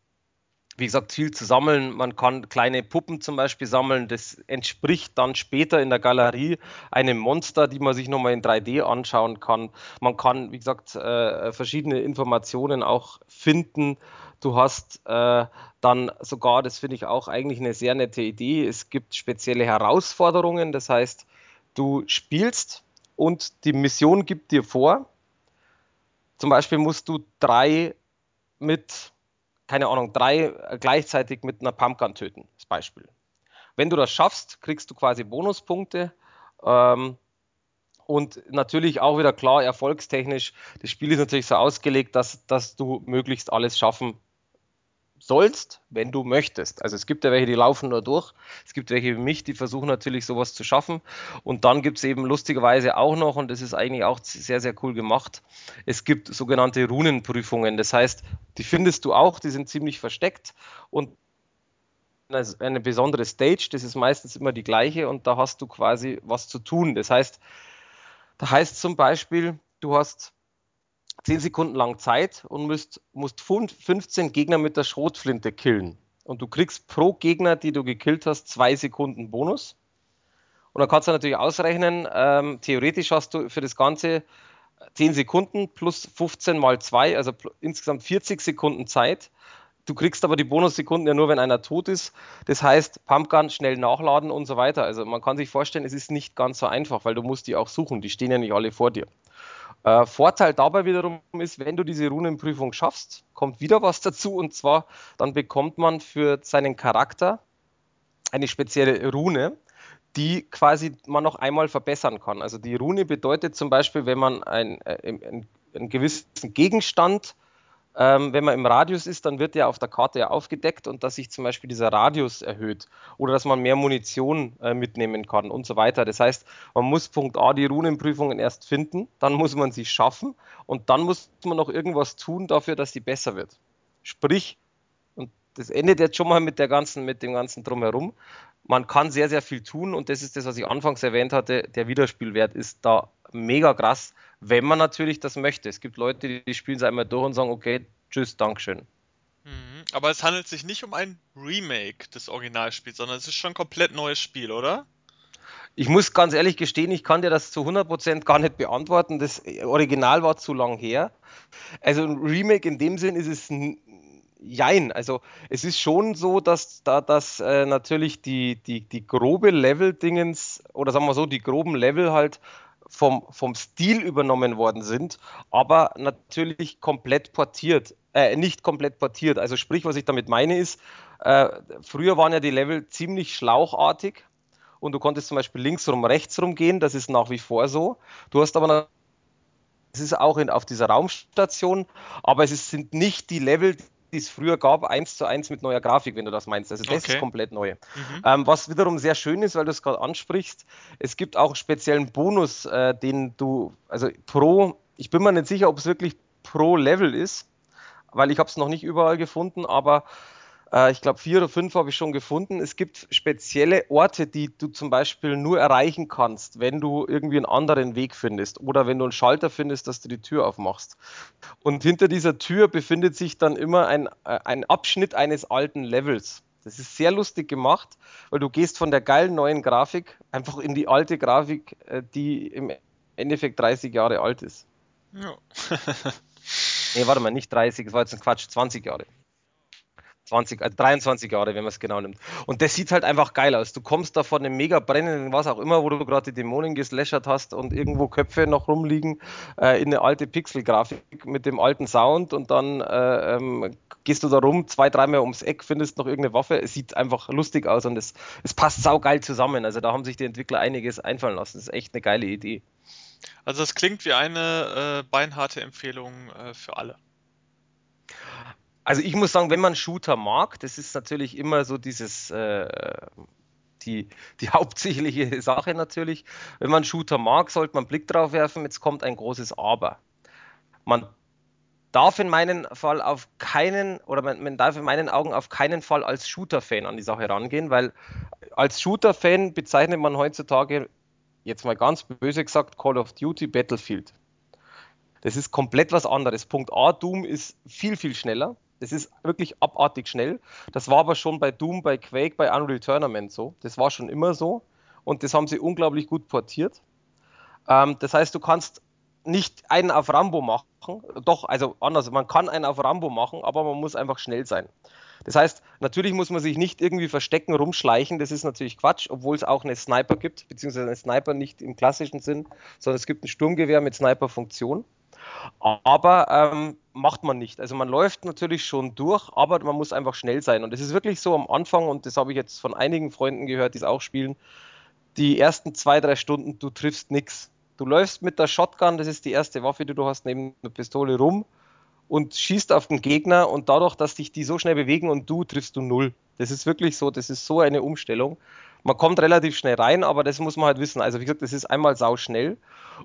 wie gesagt, viel zu sammeln. Man kann kleine Puppen zum Beispiel sammeln. Das entspricht dann später in der Galerie einem Monster, die man sich nochmal in 3D anschauen kann. Man kann, wie gesagt, äh, verschiedene Informationen auch finden Du hast äh, dann sogar, das finde ich auch eigentlich eine sehr nette Idee, es gibt spezielle Herausforderungen, das heißt, du spielst und die Mission gibt dir vor, zum Beispiel musst du drei mit, keine Ahnung, drei gleichzeitig mit einer Pumpgun töten, als Beispiel. Wenn du das schaffst, kriegst du quasi Bonuspunkte. Ähm, und natürlich auch wieder klar, erfolgstechnisch, das Spiel ist natürlich so ausgelegt, dass, dass du möglichst alles schaffen sollst, wenn du möchtest. Also es gibt ja welche, die laufen nur durch. Es gibt welche wie mich, die versuchen natürlich sowas zu schaffen. Und dann gibt es eben lustigerweise auch noch, und das ist eigentlich auch sehr, sehr cool gemacht, es gibt sogenannte Runenprüfungen. Das heißt, die findest du auch, die sind ziemlich versteckt und eine besondere Stage, das ist meistens immer die gleiche und da hast du quasi was zu tun. Das heißt, da heißt zum Beispiel, du hast 10 Sekunden lang Zeit und musst, musst 15 Gegner mit der Schrotflinte killen. Und du kriegst pro Gegner, die du gekillt hast, 2 Sekunden Bonus. Und dann kannst du natürlich ausrechnen, ähm, theoretisch hast du für das Ganze 10 Sekunden plus 15 mal 2, also insgesamt 40 Sekunden Zeit. Du kriegst aber die Bonussekunden ja nur, wenn einer tot ist. Das heißt, Pumpgun schnell nachladen und so weiter. Also man kann sich vorstellen, es ist nicht ganz so einfach, weil du musst die auch suchen. Die stehen ja nicht alle vor dir. Äh, Vorteil dabei wiederum ist, wenn du diese Runenprüfung schaffst, kommt wieder was dazu und zwar dann bekommt man für seinen Charakter eine spezielle Rune, die quasi man noch einmal verbessern kann. Also die Rune bedeutet zum Beispiel, wenn man ein, äh, ein, einen gewissen Gegenstand ähm, wenn man im Radius ist, dann wird der auf der Karte ja aufgedeckt und dass sich zum Beispiel dieser Radius erhöht oder dass man mehr Munition äh, mitnehmen kann und so weiter. Das heißt, man muss Punkt A die Runenprüfungen erst finden, dann muss man sie schaffen und dann muss man noch irgendwas tun dafür, dass die besser wird. Sprich, das endet jetzt schon mal mit der ganzen, mit dem ganzen drumherum. Man kann sehr, sehr viel tun und das ist das, was ich anfangs erwähnt hatte. Der Wiederspielwert ist da mega krass wenn man natürlich das möchte. Es gibt Leute, die, die spielen es einmal durch und sagen, okay, tschüss, Dankeschön. Mhm. Aber es handelt sich nicht um ein Remake des Originalspiels, sondern es ist schon ein komplett neues Spiel, oder? Ich muss ganz ehrlich gestehen, ich kann dir das zu 100% gar nicht beantworten. Das Original war zu lang her. Also ein Remake in dem Sinn ist es Jein. Also es ist schon so, dass da dass äh, natürlich die, die, die grobe Level-Dingens, oder sagen wir so, die groben Level halt vom, vom Stil übernommen worden sind, aber natürlich komplett portiert. Äh, nicht komplett portiert. Also sprich, was ich damit meine ist, äh, früher waren ja die Level ziemlich schlauchartig und du konntest zum Beispiel links rum, rechts rum gehen, das ist nach wie vor so. Du hast aber es ist auch in, auf dieser Raumstation, aber es ist, sind nicht die Level, die es früher gab, eins zu eins mit neuer Grafik, wenn du das meinst. Also das okay. ist komplett neu. Mhm. Ähm, was wiederum sehr schön ist, weil du es gerade ansprichst, es gibt auch einen speziellen Bonus, äh, den du, also pro, ich bin mir nicht sicher, ob es wirklich pro Level ist, weil ich habe es noch nicht überall gefunden, aber äh, ich glaube, vier oder fünf habe ich schon gefunden. Es gibt spezielle Orte, die du zum Beispiel nur erreichen kannst, wenn du irgendwie einen anderen Weg findest oder wenn du einen Schalter findest, dass du die Tür aufmachst. Und hinter dieser Tür befindet sich dann immer ein, äh, ein Abschnitt eines alten Levels. Das ist sehr lustig gemacht, weil du gehst von der geilen neuen Grafik einfach in die alte Grafik, äh, die im Endeffekt 30 Jahre alt ist. Ja. nee, warte mal, nicht 30, das war jetzt ein Quatsch, 20 Jahre. 20, also 23 Jahre, wenn man es genau nimmt. Und das sieht halt einfach geil aus. Du kommst da von einem mega brennenden, was auch immer, wo du gerade die Dämonen geslashert hast und irgendwo Köpfe noch rumliegen, äh, in eine alte Pixel-Grafik mit dem alten Sound und dann äh, ähm, gehst du da rum, zwei, dreimal ums Eck, findest noch irgendeine Waffe. Es sieht einfach lustig aus und es, es passt saugeil zusammen. Also da haben sich die Entwickler einiges einfallen lassen. Das ist echt eine geile Idee. Also das klingt wie eine äh, beinharte Empfehlung äh, für alle. Also ich muss sagen, wenn man Shooter mag, das ist natürlich immer so dieses äh, die, die hauptsächliche Sache natürlich. Wenn man Shooter mag, sollte man einen Blick drauf werfen. Jetzt kommt ein großes Aber. Man darf in meinem Fall auf keinen, oder man, man darf in meinen Augen auf keinen Fall als Shooter-Fan an die Sache rangehen, weil als Shooter-Fan bezeichnet man heutzutage, jetzt mal ganz böse gesagt, Call of Duty Battlefield. Das ist komplett was anderes. Punkt A, Doom ist viel, viel schneller. Das ist wirklich abartig schnell. Das war aber schon bei Doom, bei Quake, bei Unreal Tournament so. Das war schon immer so. Und das haben sie unglaublich gut portiert. Ähm, das heißt, du kannst nicht einen auf Rambo machen. Doch, also anders. Man kann einen auf Rambo machen, aber man muss einfach schnell sein. Das heißt, natürlich muss man sich nicht irgendwie verstecken, rumschleichen. Das ist natürlich Quatsch, obwohl es auch eine Sniper gibt, beziehungsweise eine Sniper nicht im klassischen Sinn, sondern es gibt ein Sturmgewehr mit Sniper-Funktion. Aber ähm, macht man nicht. Also man läuft natürlich schon durch, aber man muss einfach schnell sein. Und es ist wirklich so am Anfang, und das habe ich jetzt von einigen Freunden gehört, die es auch spielen, die ersten zwei, drei Stunden, du triffst nichts. Du läufst mit der Shotgun, das ist die erste Waffe, die du hast, neben der Pistole rum und schießt auf den Gegner und dadurch, dass dich die so schnell bewegen und du triffst du null. Das ist wirklich so, das ist so eine Umstellung. Man kommt relativ schnell rein, aber das muss man halt wissen. Also wie gesagt, das ist einmal sau schnell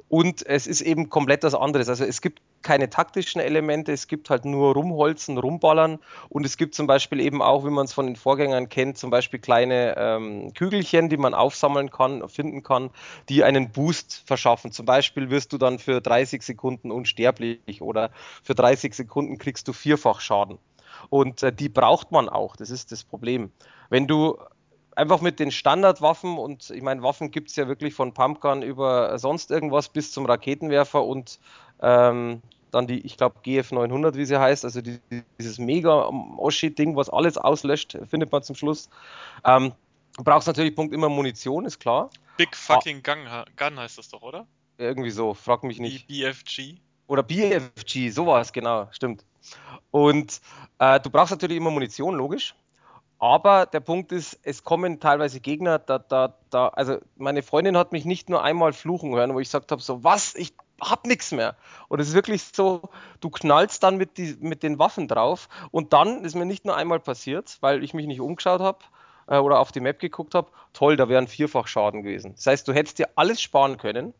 und es ist eben komplett was anderes. Also es gibt keine taktischen Elemente, es gibt halt nur rumholzen, rumballern und es gibt zum Beispiel eben auch, wie man es von den Vorgängern kennt, zum Beispiel kleine ähm, Kügelchen, die man aufsammeln kann, finden kann, die einen Boost verschaffen. Zum Beispiel wirst du dann für 30 Sekunden unsterblich oder für 30 Sekunden kriegst du vierfach Schaden. Und äh, die braucht man auch, das ist das Problem. Wenn du einfach mit den Standardwaffen und ich meine, Waffen gibt es ja wirklich von Pumpgun über sonst irgendwas bis zum Raketenwerfer und ähm, dann die, ich glaube, GF 900, wie sie heißt, also die, dieses mega Oschi-Ding, was alles auslöscht, findet man zum Schluss. Ähm, brauchst natürlich Punkt immer Munition, ist klar. Big fucking ah, Gun, Gun heißt das doch, oder? Irgendwie so, frag mich nicht. Die BFG. Oder BFG, sowas, genau, stimmt. Und äh, du brauchst natürlich immer Munition, logisch. Aber der Punkt ist, es kommen teilweise Gegner, da, da, da, also meine Freundin hat mich nicht nur einmal fluchen hören, wo ich gesagt habe, so was, ich hab nichts mehr. Und es ist wirklich so, du knallst dann mit, die, mit den Waffen drauf und dann ist mir nicht nur einmal passiert, weil ich mich nicht umgeschaut habe äh, oder auf die Map geguckt habe, toll, da wären vierfach Schaden gewesen. Das heißt, du hättest dir alles sparen können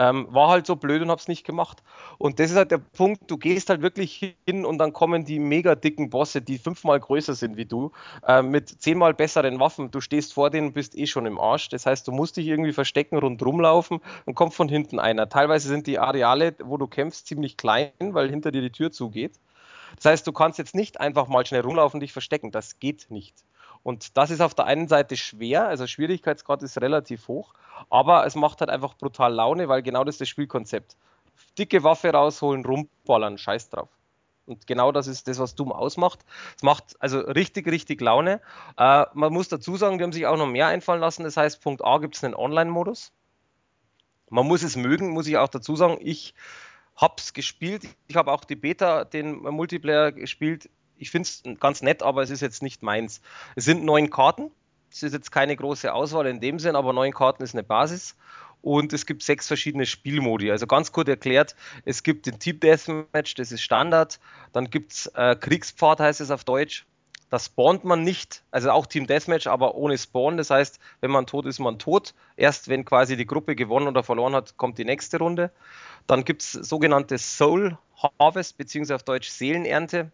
ähm, war halt so blöd und hab's nicht gemacht. Und das ist halt der Punkt, du gehst halt wirklich hin und dann kommen die mega dicken Bosse, die fünfmal größer sind wie du, äh, mit zehnmal besseren Waffen. Du stehst vor denen und bist eh schon im Arsch. Das heißt, du musst dich irgendwie verstecken, rundrum laufen und kommt von hinten einer. Teilweise sind die Areale, wo du kämpfst, ziemlich klein, weil hinter dir die Tür zugeht. Das heißt, du kannst jetzt nicht einfach mal schnell rumlaufen und dich verstecken. Das geht nicht. Und das ist auf der einen Seite schwer, also Schwierigkeitsgrad ist relativ hoch, aber es macht halt einfach brutal Laune, weil genau das ist das Spielkonzept. Dicke Waffe rausholen, rumballern, scheiß drauf. Und genau das ist das, was Doom ausmacht. Es macht also richtig, richtig Laune. Äh, man muss dazu sagen, die haben sich auch noch mehr einfallen lassen. Das heißt, Punkt A gibt es einen Online-Modus. Man muss es mögen, muss ich auch dazu sagen. Ich habe es gespielt. Ich habe auch die Beta, den Multiplayer gespielt ich finde es ganz nett, aber es ist jetzt nicht meins. Es sind neun Karten. Es ist jetzt keine große Auswahl in dem Sinn, aber neun Karten ist eine Basis. Und es gibt sechs verschiedene Spielmodi. Also ganz kurz erklärt, es gibt den Team Deathmatch, das ist Standard. Dann gibt es äh, Kriegspfad, heißt es auf Deutsch. Da spawnt man nicht, also auch Team Deathmatch, aber ohne Spawn. Das heißt, wenn man tot ist, man tot. Erst wenn quasi die Gruppe gewonnen oder verloren hat, kommt die nächste Runde. Dann gibt es sogenannte Soul Harvest, beziehungsweise auf Deutsch Seelenernte.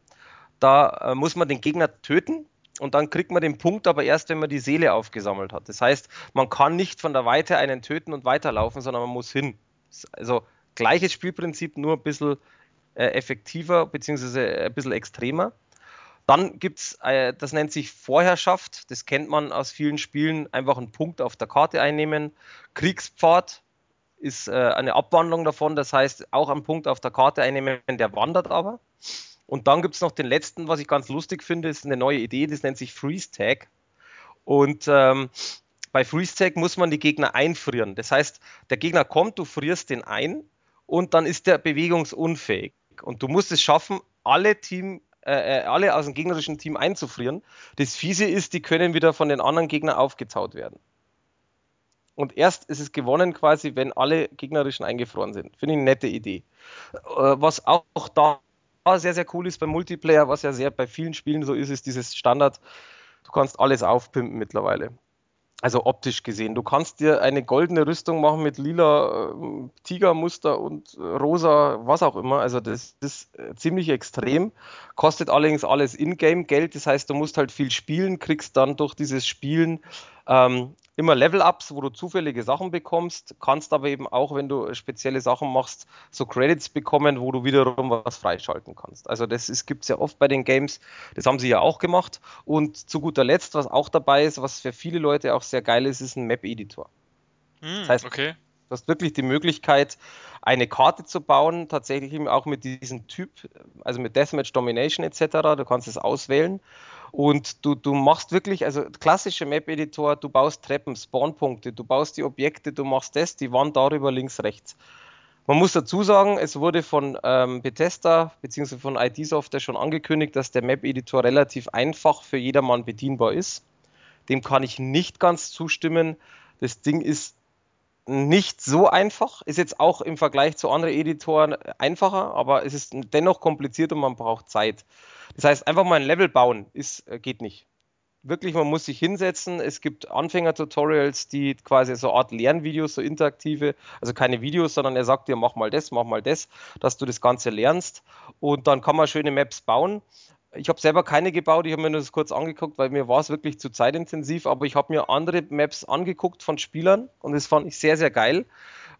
Da äh, muss man den Gegner töten und dann kriegt man den Punkt aber erst, wenn man die Seele aufgesammelt hat. Das heißt, man kann nicht von der Weite einen töten und weiterlaufen, sondern man muss hin. Also gleiches Spielprinzip, nur ein bisschen äh, effektiver bzw. ein bisschen extremer. Dann gibt es, äh, das nennt sich Vorherrschaft, das kennt man aus vielen Spielen, einfach einen Punkt auf der Karte einnehmen. Kriegspfad ist äh, eine Abwandlung davon, das heißt auch einen Punkt auf der Karte einnehmen, der wandert aber. Und dann gibt es noch den letzten, was ich ganz lustig finde, ist eine neue Idee, das nennt sich Freeze Tag. Und ähm, bei Freeze Tag muss man die Gegner einfrieren. Das heißt, der Gegner kommt, du frierst den ein und dann ist der bewegungsunfähig. Und du musst es schaffen, alle Team, äh, äh alle aus dem gegnerischen Team einzufrieren. Das Fiese ist, die können wieder von den anderen Gegnern aufgetaut werden. Und erst ist es gewonnen quasi, wenn alle gegnerischen eingefroren sind. Finde ich eine nette Idee. Äh, was auch da sehr, sehr cool ist beim Multiplayer, was ja sehr bei vielen Spielen so ist, ist dieses Standard, du kannst alles aufpimpen mittlerweile. Also optisch gesehen. Du kannst dir eine goldene Rüstung machen mit lila äh, Tigermuster und äh, rosa, was auch immer. Also das ist äh, ziemlich extrem. Kostet allerdings alles Ingame-Geld. Das heißt, du musst halt viel spielen, kriegst dann durch dieses Spielen ähm, immer Level-Ups, wo du zufällige Sachen bekommst, kannst aber eben auch, wenn du spezielle Sachen machst, so Credits bekommen, wo du wiederum was freischalten kannst. Also das gibt es ja oft bei den Games, das haben sie ja auch gemacht. Und zu guter Letzt, was auch dabei ist, was für viele Leute auch sehr geil ist, ist ein Map-Editor. Mm, das heißt, okay. Du hast wirklich die Möglichkeit, eine Karte zu bauen, tatsächlich eben auch mit diesem Typ, also mit Deathmatch Domination etc. Du kannst es auswählen und du, du machst wirklich, also klassische Map-Editor, du baust Treppen, Spawnpunkte, du baust die Objekte, du machst das, die Wand darüber, links, rechts. Man muss dazu sagen, es wurde von ähm, Bethesda bzw. von ID Software schon angekündigt, dass der Map-Editor relativ einfach für jedermann bedienbar ist. Dem kann ich nicht ganz zustimmen. Das Ding ist nicht so einfach, ist jetzt auch im Vergleich zu anderen Editoren einfacher, aber es ist dennoch kompliziert und man braucht Zeit. Das heißt, einfach mal ein Level bauen ist, äh, geht nicht wirklich, man muss sich hinsetzen. Es gibt Anfänger-Tutorials, die quasi so eine Art Lernvideos, so interaktive, also keine Videos, sondern er sagt dir, mach mal das, mach mal das, dass du das Ganze lernst. Und dann kann man schöne Maps bauen. Ich habe selber keine gebaut, ich habe mir nur das kurz angeguckt, weil mir war es wirklich zu zeitintensiv, aber ich habe mir andere Maps angeguckt von Spielern und das fand ich sehr, sehr geil,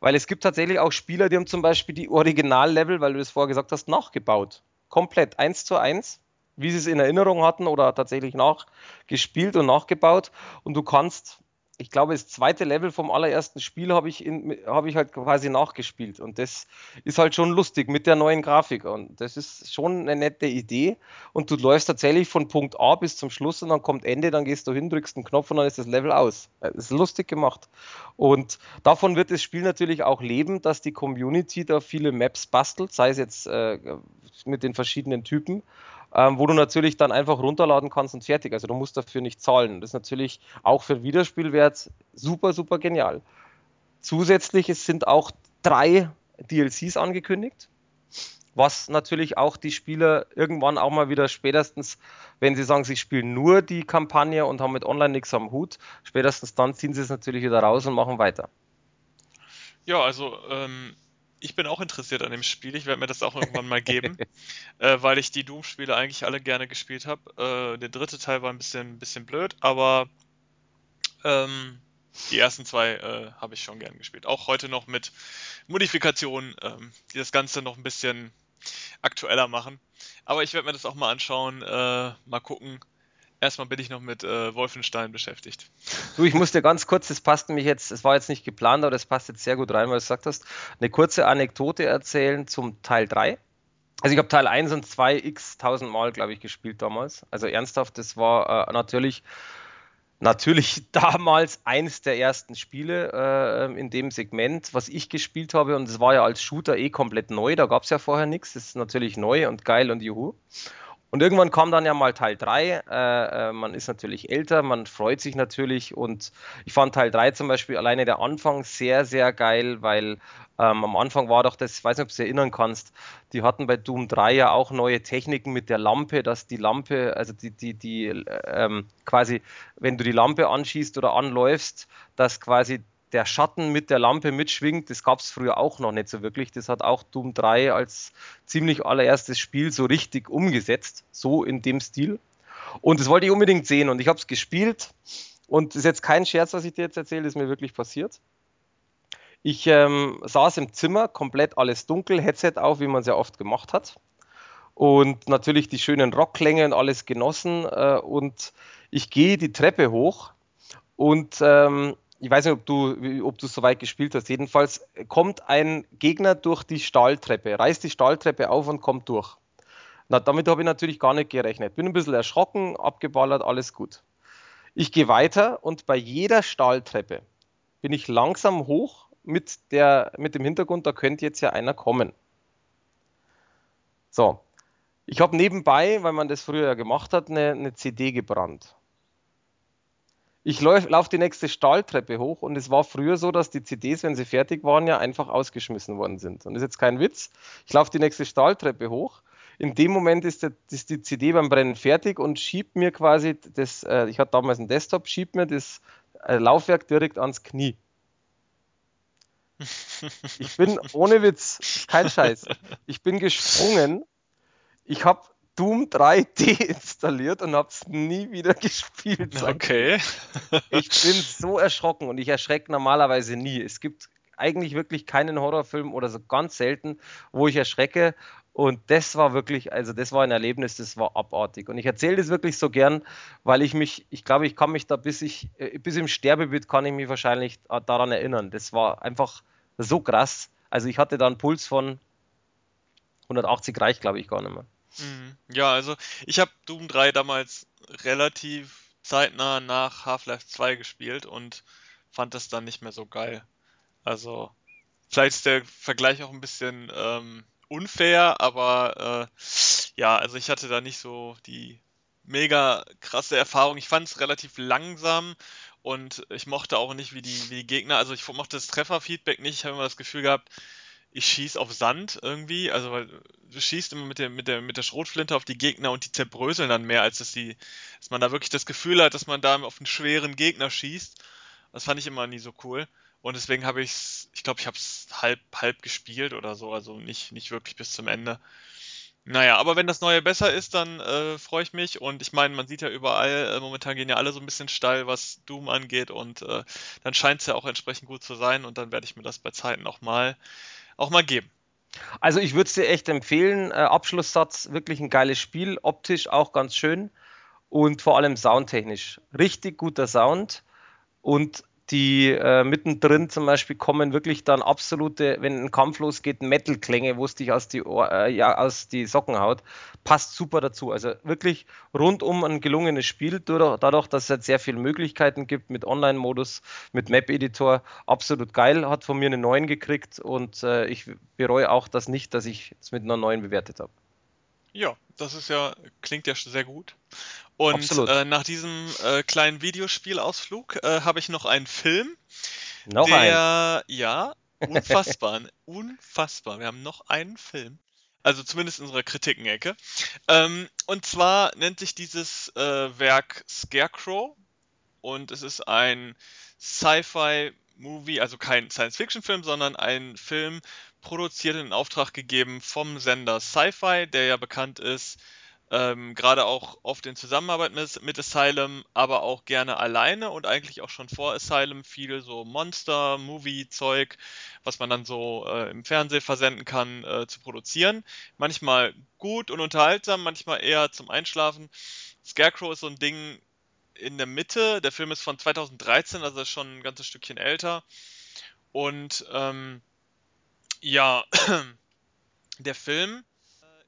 weil es gibt tatsächlich auch Spieler, die haben zum Beispiel die Originallevel, weil du das vorher gesagt hast, nachgebaut. Komplett, eins zu eins wie sie es in Erinnerung hatten oder tatsächlich nachgespielt und nachgebaut. Und du kannst, ich glaube, das zweite Level vom allerersten Spiel habe ich, hab ich halt quasi nachgespielt. Und das ist halt schon lustig mit der neuen Grafik. Und das ist schon eine nette Idee. Und du läufst tatsächlich von Punkt A bis zum Schluss und dann kommt Ende, dann gehst du hin, drückst einen Knopf und dann ist das Level aus. Das ist lustig gemacht. Und davon wird das Spiel natürlich auch leben, dass die Community da viele Maps bastelt, sei es jetzt äh, mit den verschiedenen Typen ähm, wo du natürlich dann einfach runterladen kannst und fertig. Also du musst dafür nicht zahlen. Das ist natürlich auch für Wiederspielwert super, super genial. Zusätzlich es sind auch drei DLCs angekündigt, was natürlich auch die Spieler irgendwann auch mal wieder spätestens, wenn sie sagen, sie spielen nur die Kampagne und haben mit Online nichts am Hut, spätestens dann ziehen sie es natürlich wieder raus und machen weiter. Ja, also ähm, ich bin auch interessiert an dem Spiel. Ich werde mir das auch irgendwann mal geben, äh, weil ich die Doom-Spiele eigentlich alle gerne gespielt habe. Äh, der dritte Teil war ein bisschen, bisschen blöd, aber ähm, die ersten zwei äh, habe ich schon gern gespielt. Auch heute noch mit Modifikationen, ähm, die das Ganze noch ein bisschen aktueller machen. Aber ich werde mir das auch mal anschauen, äh, mal gucken, Erstmal bin ich noch mit äh, Wolfenstein beschäftigt. Du, ich muss dir ganz kurz, das passt nämlich jetzt, es war jetzt nicht geplant, aber das passt jetzt sehr gut rein, weil du gesagt hast, eine kurze Anekdote erzählen zum Teil 3. Also ich habe Teil 1 und 2 x tausendmal, glaube ich, gespielt damals. Also ernsthaft, das war äh, natürlich natürlich damals eins der ersten Spiele äh, in dem Segment, was ich gespielt habe. Und es war ja als Shooter eh komplett neu. Da gab es ja vorher nichts. Das ist natürlich neu und geil und juhu. Und irgendwann kam dann ja mal Teil 3. Äh, äh, man ist natürlich älter, man freut sich natürlich. Und ich fand Teil 3 zum Beispiel alleine der Anfang sehr, sehr geil, weil ähm, am Anfang war doch das, ich weiß nicht, ob du dich erinnern kannst, die hatten bei Doom 3 ja auch neue Techniken mit der Lampe, dass die Lampe, also die, die, die ähm, quasi, wenn du die Lampe anschießt oder anläufst, dass quasi der Schatten mit der Lampe mitschwingt, das gab es früher auch noch nicht so wirklich. Das hat auch Doom 3 als ziemlich allererstes Spiel so richtig umgesetzt, so in dem Stil. Und das wollte ich unbedingt sehen und ich habe es gespielt und das ist jetzt kein Scherz, was ich dir jetzt erzähle, ist mir wirklich passiert. Ich ähm, saß im Zimmer, komplett alles dunkel, Headset auf, wie man es ja oft gemacht hat. Und natürlich die schönen Rockklänge und alles genossen. Äh, und ich gehe die Treppe hoch und ähm, ich weiß nicht, ob du, ob du so weit gespielt hast. Jedenfalls kommt ein Gegner durch die Stahltreppe, reißt die Stahltreppe auf und kommt durch. Na, damit habe ich natürlich gar nicht gerechnet. Bin ein bisschen erschrocken, abgeballert, alles gut. Ich gehe weiter und bei jeder Stahltreppe bin ich langsam hoch mit, der, mit dem Hintergrund, da könnte jetzt ja einer kommen. So, ich habe nebenbei, weil man das früher ja gemacht hat, eine, eine CD gebrannt. Ich laufe lauf die nächste Stahltreppe hoch und es war früher so, dass die CDs, wenn sie fertig waren, ja einfach ausgeschmissen worden sind. Und das ist jetzt kein Witz. Ich laufe die nächste Stahltreppe hoch. In dem Moment ist, der, ist, die CD beim Brennen fertig und schiebt mir quasi das, äh, ich hatte damals einen Desktop, schiebt mir das äh, Laufwerk direkt ans Knie. Ich bin ohne Witz, kein Scheiß. Ich bin gesprungen. Ich habe Doom 3 deinstalliert und habe es nie wieder gespielt. Okay. ich bin so erschrocken und ich erschrecke normalerweise nie. Es gibt eigentlich wirklich keinen Horrorfilm oder so ganz selten, wo ich erschrecke. Und das war wirklich, also das war ein Erlebnis, das war abartig. Und ich erzähle das wirklich so gern, weil ich mich, ich glaube, ich kann mich da bis ich, äh, bis im Sterbebett kann ich mich wahrscheinlich daran erinnern. Das war einfach so krass. Also ich hatte da einen Puls von 180 reicht, glaube ich, gar nicht mehr. Mhm. Ja, also ich habe Doom 3 damals relativ zeitnah nach Half-Life 2 gespielt und fand das dann nicht mehr so geil. Also vielleicht ist der Vergleich auch ein bisschen ähm, unfair, aber äh, ja, also ich hatte da nicht so die mega krasse Erfahrung. Ich fand es relativ langsam und ich mochte auch nicht, wie die, wie die Gegner, also ich mochte das Trefferfeedback nicht. Ich habe immer das Gefühl gehabt, ich schieße auf Sand irgendwie, also weil du schießt immer mit der, mit der, mit der Schrotflinte auf die Gegner und die zerbröseln dann mehr, als dass die, dass man da wirklich das Gefühl hat, dass man da auf einen schweren Gegner schießt. Das fand ich immer nie so cool. Und deswegen habe ich es, ich glaube, ich habe es halb, halb gespielt oder so, also nicht, nicht wirklich bis zum Ende. Naja, aber wenn das neue besser ist, dann äh, freue ich mich. Und ich meine, man sieht ja überall, äh, momentan gehen ja alle so ein bisschen steil, was Doom angeht. Und äh, dann scheint es ja auch entsprechend gut zu sein. Und dann werde ich mir das bei Zeiten auch mal auch mal geben. Also ich würde es dir echt empfehlen. Äh, Abschlusssatz, wirklich ein geiles Spiel, optisch auch ganz schön und vor allem soundtechnisch. Richtig guter Sound und die äh, mittendrin zum Beispiel kommen wirklich dann absolute, wenn ein Kampf losgeht, Metal-Klänge, wo es dich aus die, Ohr, äh, ja, aus die Socken haut. Passt super dazu. Also wirklich rundum ein gelungenes Spiel, dadurch, dass es halt sehr viele Möglichkeiten gibt mit Online-Modus, mit Map-Editor. Absolut geil, hat von mir eine 9 gekriegt und äh, ich bereue auch das nicht, dass ich es mit einer 9 bewertet habe. Ja, das ist ja, klingt ja sehr gut. Und äh, nach diesem äh, kleinen Videospielausflug äh, habe ich noch einen Film. Noch der, ein. ja, unfassbar, unfassbar. Wir haben noch einen Film. Also zumindest in unserer Kritikenecke. Ähm, und zwar nennt sich dieses äh, Werk Scarecrow. Und es ist ein Sci-Fi-Movie, also kein Science-Fiction-Film, sondern ein Film produziert in Auftrag gegeben vom Sender Sci-Fi, der ja bekannt ist ähm, Gerade auch oft in Zusammenarbeit mit, mit Asylum, aber auch gerne alleine und eigentlich auch schon vor Asylum viel so Monster-Movie-Zeug, was man dann so äh, im Fernsehen versenden kann, äh, zu produzieren. Manchmal gut und unterhaltsam, manchmal eher zum Einschlafen. Scarecrow ist so ein Ding in der Mitte. Der Film ist von 2013, also schon ein ganzes Stückchen älter. Und ähm, ja, der Film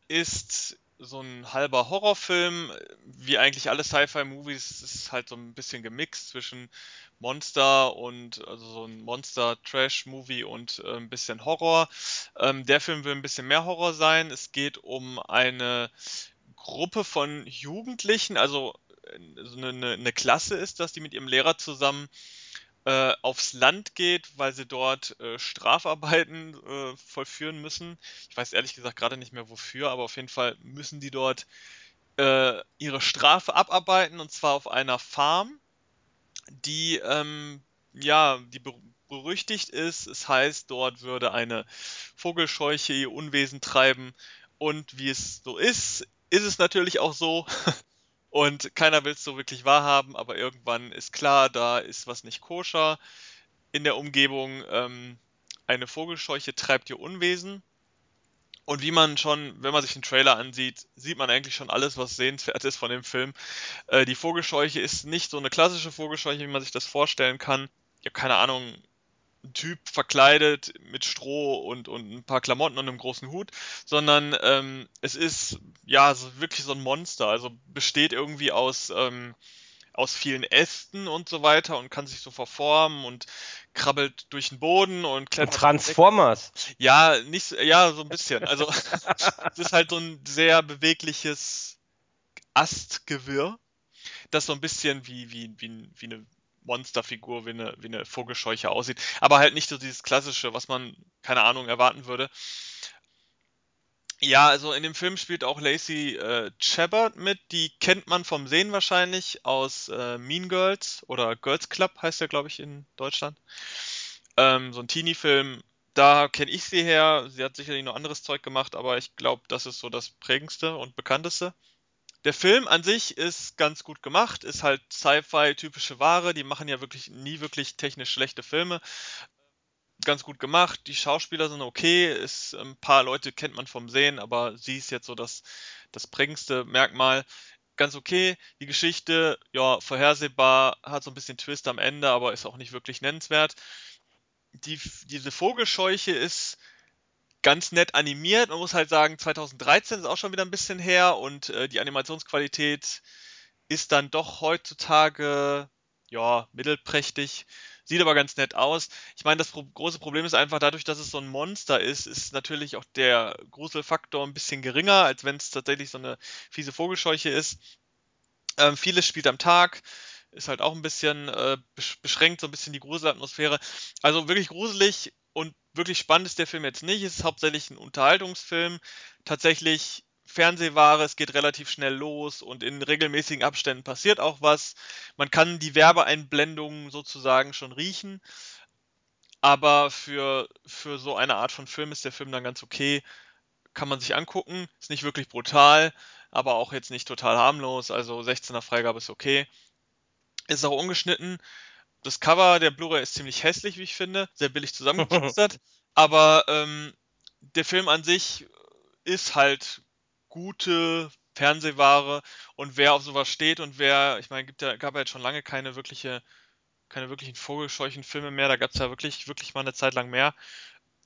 ist so ein halber Horrorfilm, wie eigentlich alle Sci-Fi-Movies, ist halt so ein bisschen gemixt zwischen Monster und also so ein Monster-Trash-Movie und äh, ein bisschen Horror. Ähm, der Film will ein bisschen mehr Horror sein. Es geht um eine Gruppe von Jugendlichen, also so eine, eine Klasse ist das, die mit ihrem Lehrer zusammen äh, aufs Land geht, weil sie dort äh, Strafarbeiten äh, vollführen müssen. Ich weiß ehrlich gesagt gerade nicht mehr wofür, aber auf jeden Fall müssen die dort äh, ihre Strafe abarbeiten und zwar auf einer Farm, die ähm, ja die berüchtigt ist. Es heißt, dort würde eine Vogelscheuche ihr Unwesen treiben und wie es so ist, ist es natürlich auch so. Und keiner will es so wirklich wahrhaben, aber irgendwann ist klar, da ist was nicht koscher in der Umgebung. Ähm, eine Vogelscheuche treibt ihr Unwesen. Und wie man schon, wenn man sich den Trailer ansieht, sieht man eigentlich schon alles, was sehenswert ist von dem Film. Äh, die Vogelscheuche ist nicht so eine klassische Vogelscheuche, wie man sich das vorstellen kann. Ich habe keine Ahnung, ein Typ verkleidet mit Stroh und, und ein paar Klamotten und einem großen Hut, sondern ähm, es ist ja so wirklich so ein Monster. Also besteht irgendwie aus, ähm, aus vielen Ästen und so weiter und kann sich so verformen und krabbelt durch den Boden und klettert. Transformers. Ja, nicht, ja, so ein bisschen. Also es ist halt so ein sehr bewegliches Astgewirr, das so ein bisschen wie, wie, wie, wie eine Monsterfigur wie eine, wie eine Vogelscheuche aussieht. Aber halt nicht so dieses klassische, was man, keine Ahnung, erwarten würde. Ja, also in dem Film spielt auch Lacey äh, Chabert mit. Die kennt man vom Sehen wahrscheinlich aus äh, Mean Girls oder Girls Club heißt der, glaube ich, in Deutschland. Ähm, so ein Teenie-Film. Da kenne ich sie her. Sie hat sicherlich noch anderes Zeug gemacht, aber ich glaube, das ist so das prägendste und bekannteste. Der Film an sich ist ganz gut gemacht, ist halt Sci-Fi typische Ware. Die machen ja wirklich nie wirklich technisch schlechte Filme. Ganz gut gemacht. Die Schauspieler sind okay. Ist, ein paar Leute kennt man vom Sehen, aber sie ist jetzt so das, das prägendste Merkmal. Ganz okay. Die Geschichte, ja, vorhersehbar, hat so ein bisschen Twist am Ende, aber ist auch nicht wirklich nennenswert. Die, diese Vogelscheuche ist ganz nett animiert. Man muss halt sagen, 2013 ist auch schon wieder ein bisschen her und äh, die Animationsqualität ist dann doch heutzutage ja, mittelprächtig. Sieht aber ganz nett aus. Ich meine, das pro große Problem ist einfach dadurch, dass es so ein Monster ist, ist natürlich auch der Gruselfaktor ein bisschen geringer, als wenn es tatsächlich so eine fiese Vogelscheuche ist. Ähm, vieles spielt am Tag, ist halt auch ein bisschen äh, beschränkt, so ein bisschen die Gruselatmosphäre. Also wirklich gruselig und wirklich spannend ist der Film jetzt nicht. Es ist hauptsächlich ein Unterhaltungsfilm. Tatsächlich Fernsehware, es geht relativ schnell los und in regelmäßigen Abständen passiert auch was. Man kann die Werbeeinblendungen sozusagen schon riechen. Aber für, für so eine Art von Film ist der Film dann ganz okay. Kann man sich angucken. Ist nicht wirklich brutal, aber auch jetzt nicht total harmlos. Also 16er Freigabe ist okay. Ist auch ungeschnitten. Das Cover der Blu-ray ist ziemlich hässlich, wie ich finde. Sehr billig zusammengekustert. aber ähm, der Film an sich ist halt gute Fernsehware und wer auf sowas steht und wer, ich meine, gibt ja, gab ja jetzt schon lange keine wirkliche, keine wirklichen Vogelscheuchen-Filme mehr, da gab es ja wirklich, wirklich mal eine Zeit lang mehr.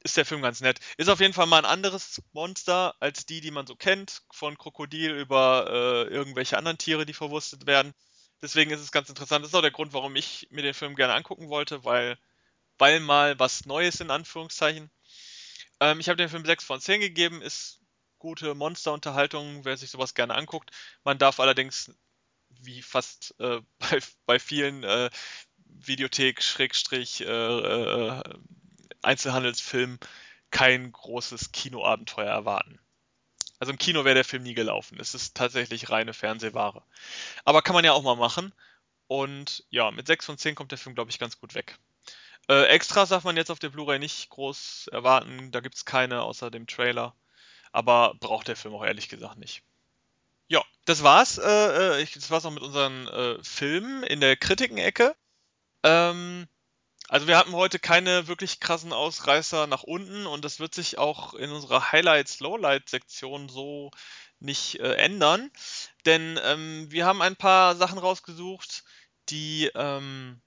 Ist der Film ganz nett. Ist auf jeden Fall mal ein anderes Monster als die, die man so kennt, von Krokodil über äh, irgendwelche anderen Tiere, die verwurstet werden. Deswegen ist es ganz interessant. Das ist auch der Grund, warum ich mir den Film gerne angucken wollte, weil, weil mal was Neues in Anführungszeichen. Ähm, ich habe dem Film 6 von 10 gegeben, ist gute Monsterunterhaltung, wer sich sowas gerne anguckt. Man darf allerdings, wie fast äh, bei, bei vielen äh, Videothek-Einzelhandelsfilmen, äh, äh kein großes Kinoabenteuer erwarten. Also im Kino wäre der Film nie gelaufen. Es ist tatsächlich reine Fernsehware. Aber kann man ja auch mal machen. Und ja, mit 6 von 10 kommt der Film, glaube ich, ganz gut weg. Äh, Extras darf man jetzt auf der Blu-ray nicht groß erwarten. Da gibt es keine außer dem Trailer aber braucht der Film auch ehrlich gesagt nicht. Ja, das war's. Äh, äh das war's auch mit unseren äh, Filmen in der Kritikenecke. Ähm, also wir hatten heute keine wirklich krassen Ausreißer nach unten und das wird sich auch in unserer Highlights-Lowlights-Sektion so nicht äh, ändern. Denn ähm, wir haben ein paar Sachen rausgesucht, die ähm,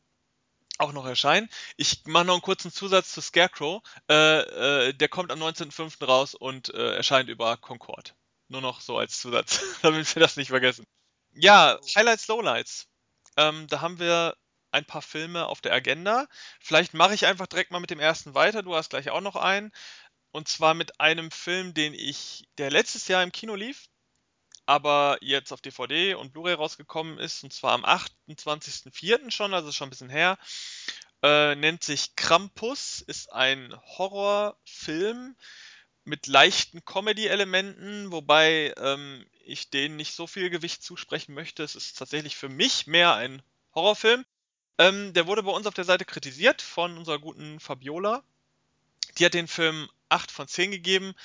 auch noch erscheinen. Ich mache noch einen kurzen Zusatz zu Scarecrow. Äh, äh, der kommt am 19.05. raus und äh, erscheint über Concord. Nur noch so als Zusatz, damit wir das nicht vergessen. Ja, Highlights, Lowlights. Ähm, da haben wir ein paar Filme auf der Agenda. Vielleicht mache ich einfach direkt mal mit dem ersten weiter. Du hast gleich auch noch einen. Und zwar mit einem Film, den ich, der letztes Jahr im Kino lief, aber jetzt auf DVD und Blu-ray rausgekommen ist, und zwar am 28.04. schon, also schon ein bisschen her. Äh, nennt sich Krampus, ist ein Horrorfilm mit leichten Comedy-Elementen, wobei ähm, ich denen nicht so viel Gewicht zusprechen möchte. Es ist tatsächlich für mich mehr ein Horrorfilm. Ähm, der wurde bei uns auf der Seite kritisiert von unserer guten Fabiola. Die hat den Film 8 von 10 gegeben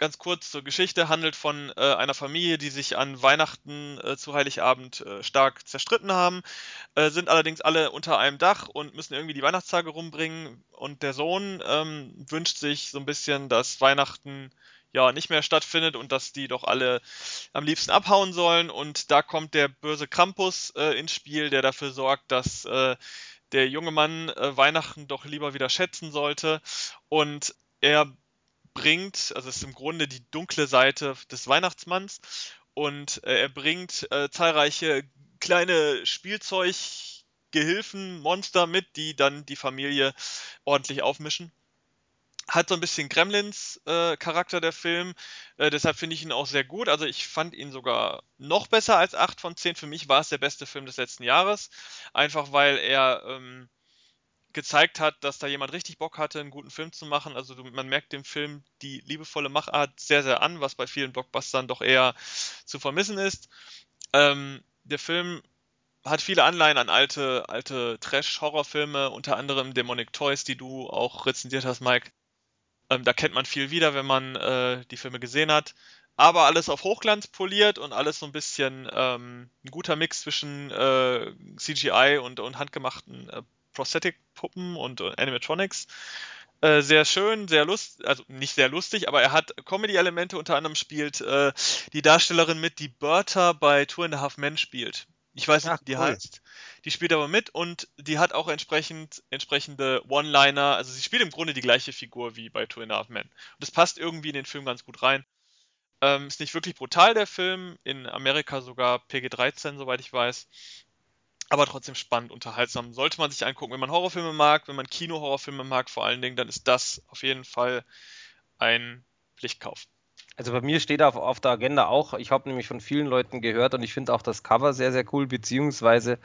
ganz kurz zur Geschichte, handelt von äh, einer Familie, die sich an Weihnachten äh, zu Heiligabend äh, stark zerstritten haben, äh, sind allerdings alle unter einem Dach und müssen irgendwie die Weihnachtstage rumbringen. Und der Sohn ähm, wünscht sich so ein bisschen, dass Weihnachten ja nicht mehr stattfindet und dass die doch alle am liebsten abhauen sollen. Und da kommt der böse Krampus äh, ins Spiel, der dafür sorgt, dass äh, der junge Mann Weihnachten doch lieber wieder schätzen sollte. Und er bringt, also es ist im Grunde die dunkle Seite des Weihnachtsmanns und äh, er bringt äh, zahlreiche kleine Spielzeuggehilfen, Monster mit, die dann die Familie ordentlich aufmischen. Hat so ein bisschen Gremlins-Charakter äh, der Film, äh, deshalb finde ich ihn auch sehr gut. Also ich fand ihn sogar noch besser als 8 von 10. Für mich war es der beste Film des letzten Jahres, einfach weil er ähm, gezeigt hat, dass da jemand richtig Bock hatte, einen guten Film zu machen. Also man merkt dem Film die liebevolle Machart sehr, sehr an, was bei vielen Blockbustern doch eher zu vermissen ist. Ähm, der Film hat viele Anleihen an alte, alte Trash-Horrorfilme, unter anderem Demonic Toys, die du auch rezensiert hast, Mike. Ähm, da kennt man viel wieder, wenn man äh, die Filme gesehen hat. Aber alles auf Hochglanz poliert und alles so ein bisschen ähm, ein guter Mix zwischen äh, CGI und, und handgemachten äh, Prosthetic-Puppen und Animatronics. Äh, sehr schön, sehr lustig, also nicht sehr lustig, aber er hat Comedy-Elemente, unter anderem spielt äh, die Darstellerin mit, die Bertha bei Two and a Half Men spielt. Ich weiß nicht, Ach, wie die cool. heißt. Die spielt aber mit und die hat auch entsprechend entsprechende One-Liner. Also sie spielt im Grunde die gleiche Figur wie bei Two and a Half Men. Und das passt irgendwie in den Film ganz gut rein. Ähm, ist nicht wirklich brutal, der Film. In Amerika sogar PG-13, soweit ich weiß. aber trotzdem spannend, unterhaltsam. Sollte man sich angucken, wenn man Horrorfilme mag, wenn man Kino-Horrorfilme mag vor allen Dingen, dann ist das auf jeden Fall ein Pflichtkauf. Also bei mir steht auf, auf der Agenda auch, ich habe nämlich von vielen Leuten gehört und ich finde auch das Cover sehr, sehr cool, beziehungsweise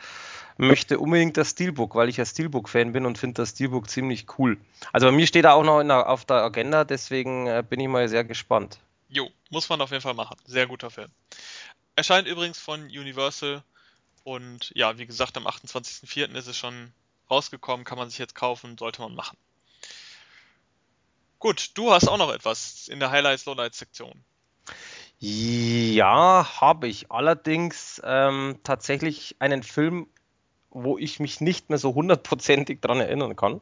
möchte unbedingt das Steelbook, weil ich ja Steelbook-Fan bin und finde das Steelbook ziemlich cool. Also bei mir steht er auch noch der, auf der Agenda, deswegen äh, bin ich mal sehr gespannt. Jo, muss man auf jeden Fall machen. Sehr guter Film. Erscheint übrigens von Universal und ja, wie gesagt, am 28.04. ist es schon rausgekommen, kann man sich jetzt kaufen, sollte man machen. Gut, du hast auch noch etwas in der Highlights Lowlights Sektion. Ja, habe ich. Allerdings ähm, tatsächlich einen Film, wo ich mich nicht mehr so hundertprozentig dran erinnern kann.